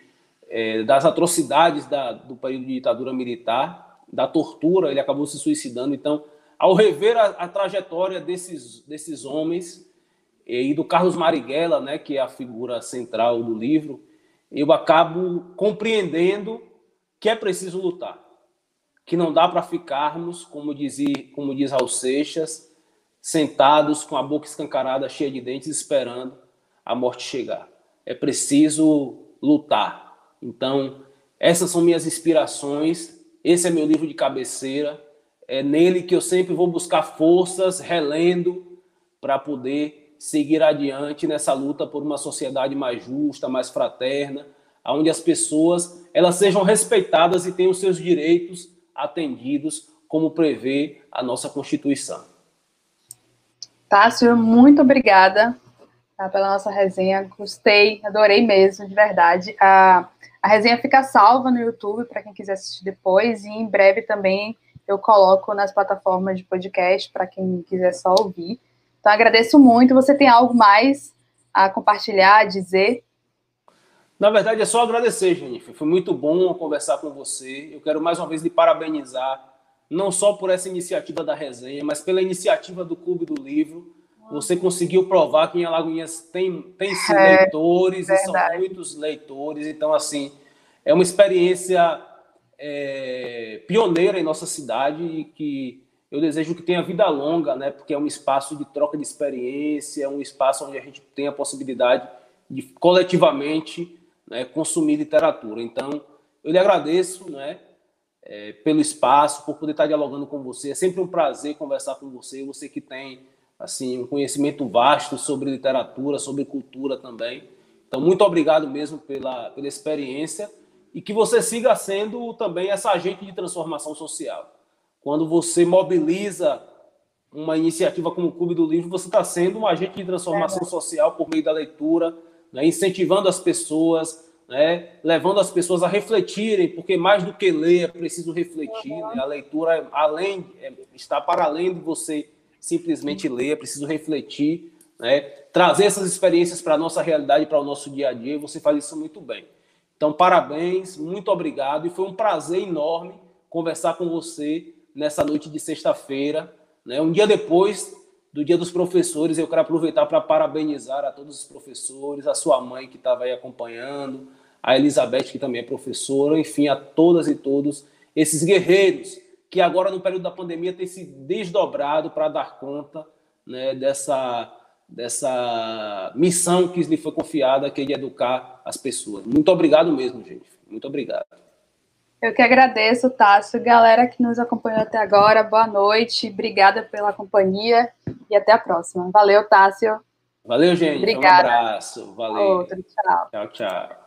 é, das atrocidades da, do período de ditadura militar, da tortura, ele acabou se suicidando. Então, ao rever a, a trajetória desses, desses homens e do Carlos Marighella, né, que é a figura central do livro, eu acabo compreendendo que é preciso lutar, que não dá para ficarmos, como, dizia, como diz Raul Seixas, sentados com a boca escancarada, cheia de dentes, esperando a morte chegar. É preciso lutar. Então, essas são minhas inspirações. Esse é meu livro de cabeceira. É nele que eu sempre vou buscar forças, relendo, para poder seguir adiante nessa luta por uma sociedade mais justa, mais fraterna, onde as pessoas elas sejam respeitadas e tenham seus direitos atendidos, como prevê a nossa Constituição. Tássio, muito obrigada tá, pela nossa resenha. Gostei, adorei mesmo, de verdade. A, a resenha fica salva no YouTube para quem quiser assistir depois, e em breve também eu coloco nas plataformas de podcast para quem quiser só ouvir. Então, agradeço muito. Você tem algo mais a compartilhar, a dizer? Na verdade, é só agradecer, Jennifer. Foi muito bom conversar com você. Eu quero mais uma vez lhe parabenizar, não só por essa iniciativa da resenha, mas pela iniciativa do Clube do Livro. Você conseguiu provar que em Alagoinhas tem, tem sim é, leitores, verdade. e são muitos leitores. Então, assim, é uma experiência é, pioneira em nossa cidade e que eu desejo que tenha vida longa, né? Porque é um espaço de troca de experiência, é um espaço onde a gente tem a possibilidade de coletivamente né, consumir literatura. Então, eu lhe agradeço, né? É, pelo espaço, por poder estar dialogando com você. É sempre um prazer conversar com você. Você que tem assim um conhecimento vasto sobre literatura, sobre cultura também. Então, muito obrigado mesmo pela, pela experiência e que você siga sendo também essa agente de transformação social. Quando você mobiliza uma iniciativa como o Clube do Livro, você está sendo um agente de transformação social por meio da leitura, né, incentivando as pessoas, né, levando as pessoas a refletirem, porque mais do que ler é preciso refletir. Né? A leitura, além, é, está para além de você simplesmente ler, é preciso refletir, né, trazer essas experiências para a nossa realidade, para o nosso dia a dia, e você faz isso muito bem. Então, parabéns, muito obrigado. E foi um prazer enorme conversar com você nessa noite de sexta-feira. Né? Um dia depois do Dia dos Professores, eu quero aproveitar para parabenizar a todos os professores, a sua mãe que estava aí acompanhando, a Elizabeth, que também é professora, enfim, a todas e todos esses guerreiros que agora, no período da pandemia, têm se desdobrado para dar conta né, dessa dessa missão que lhe foi confiada, que é de educar as pessoas. Muito obrigado mesmo, gente. Muito obrigado. Eu que agradeço, Tássio. Galera que nos acompanhou até agora, boa noite. Obrigada pela companhia e até a próxima. Valeu, Tássio. Valeu, gente. Obrigada. Um abraço. Valeu. Outro, tchau. Tchau, tchau.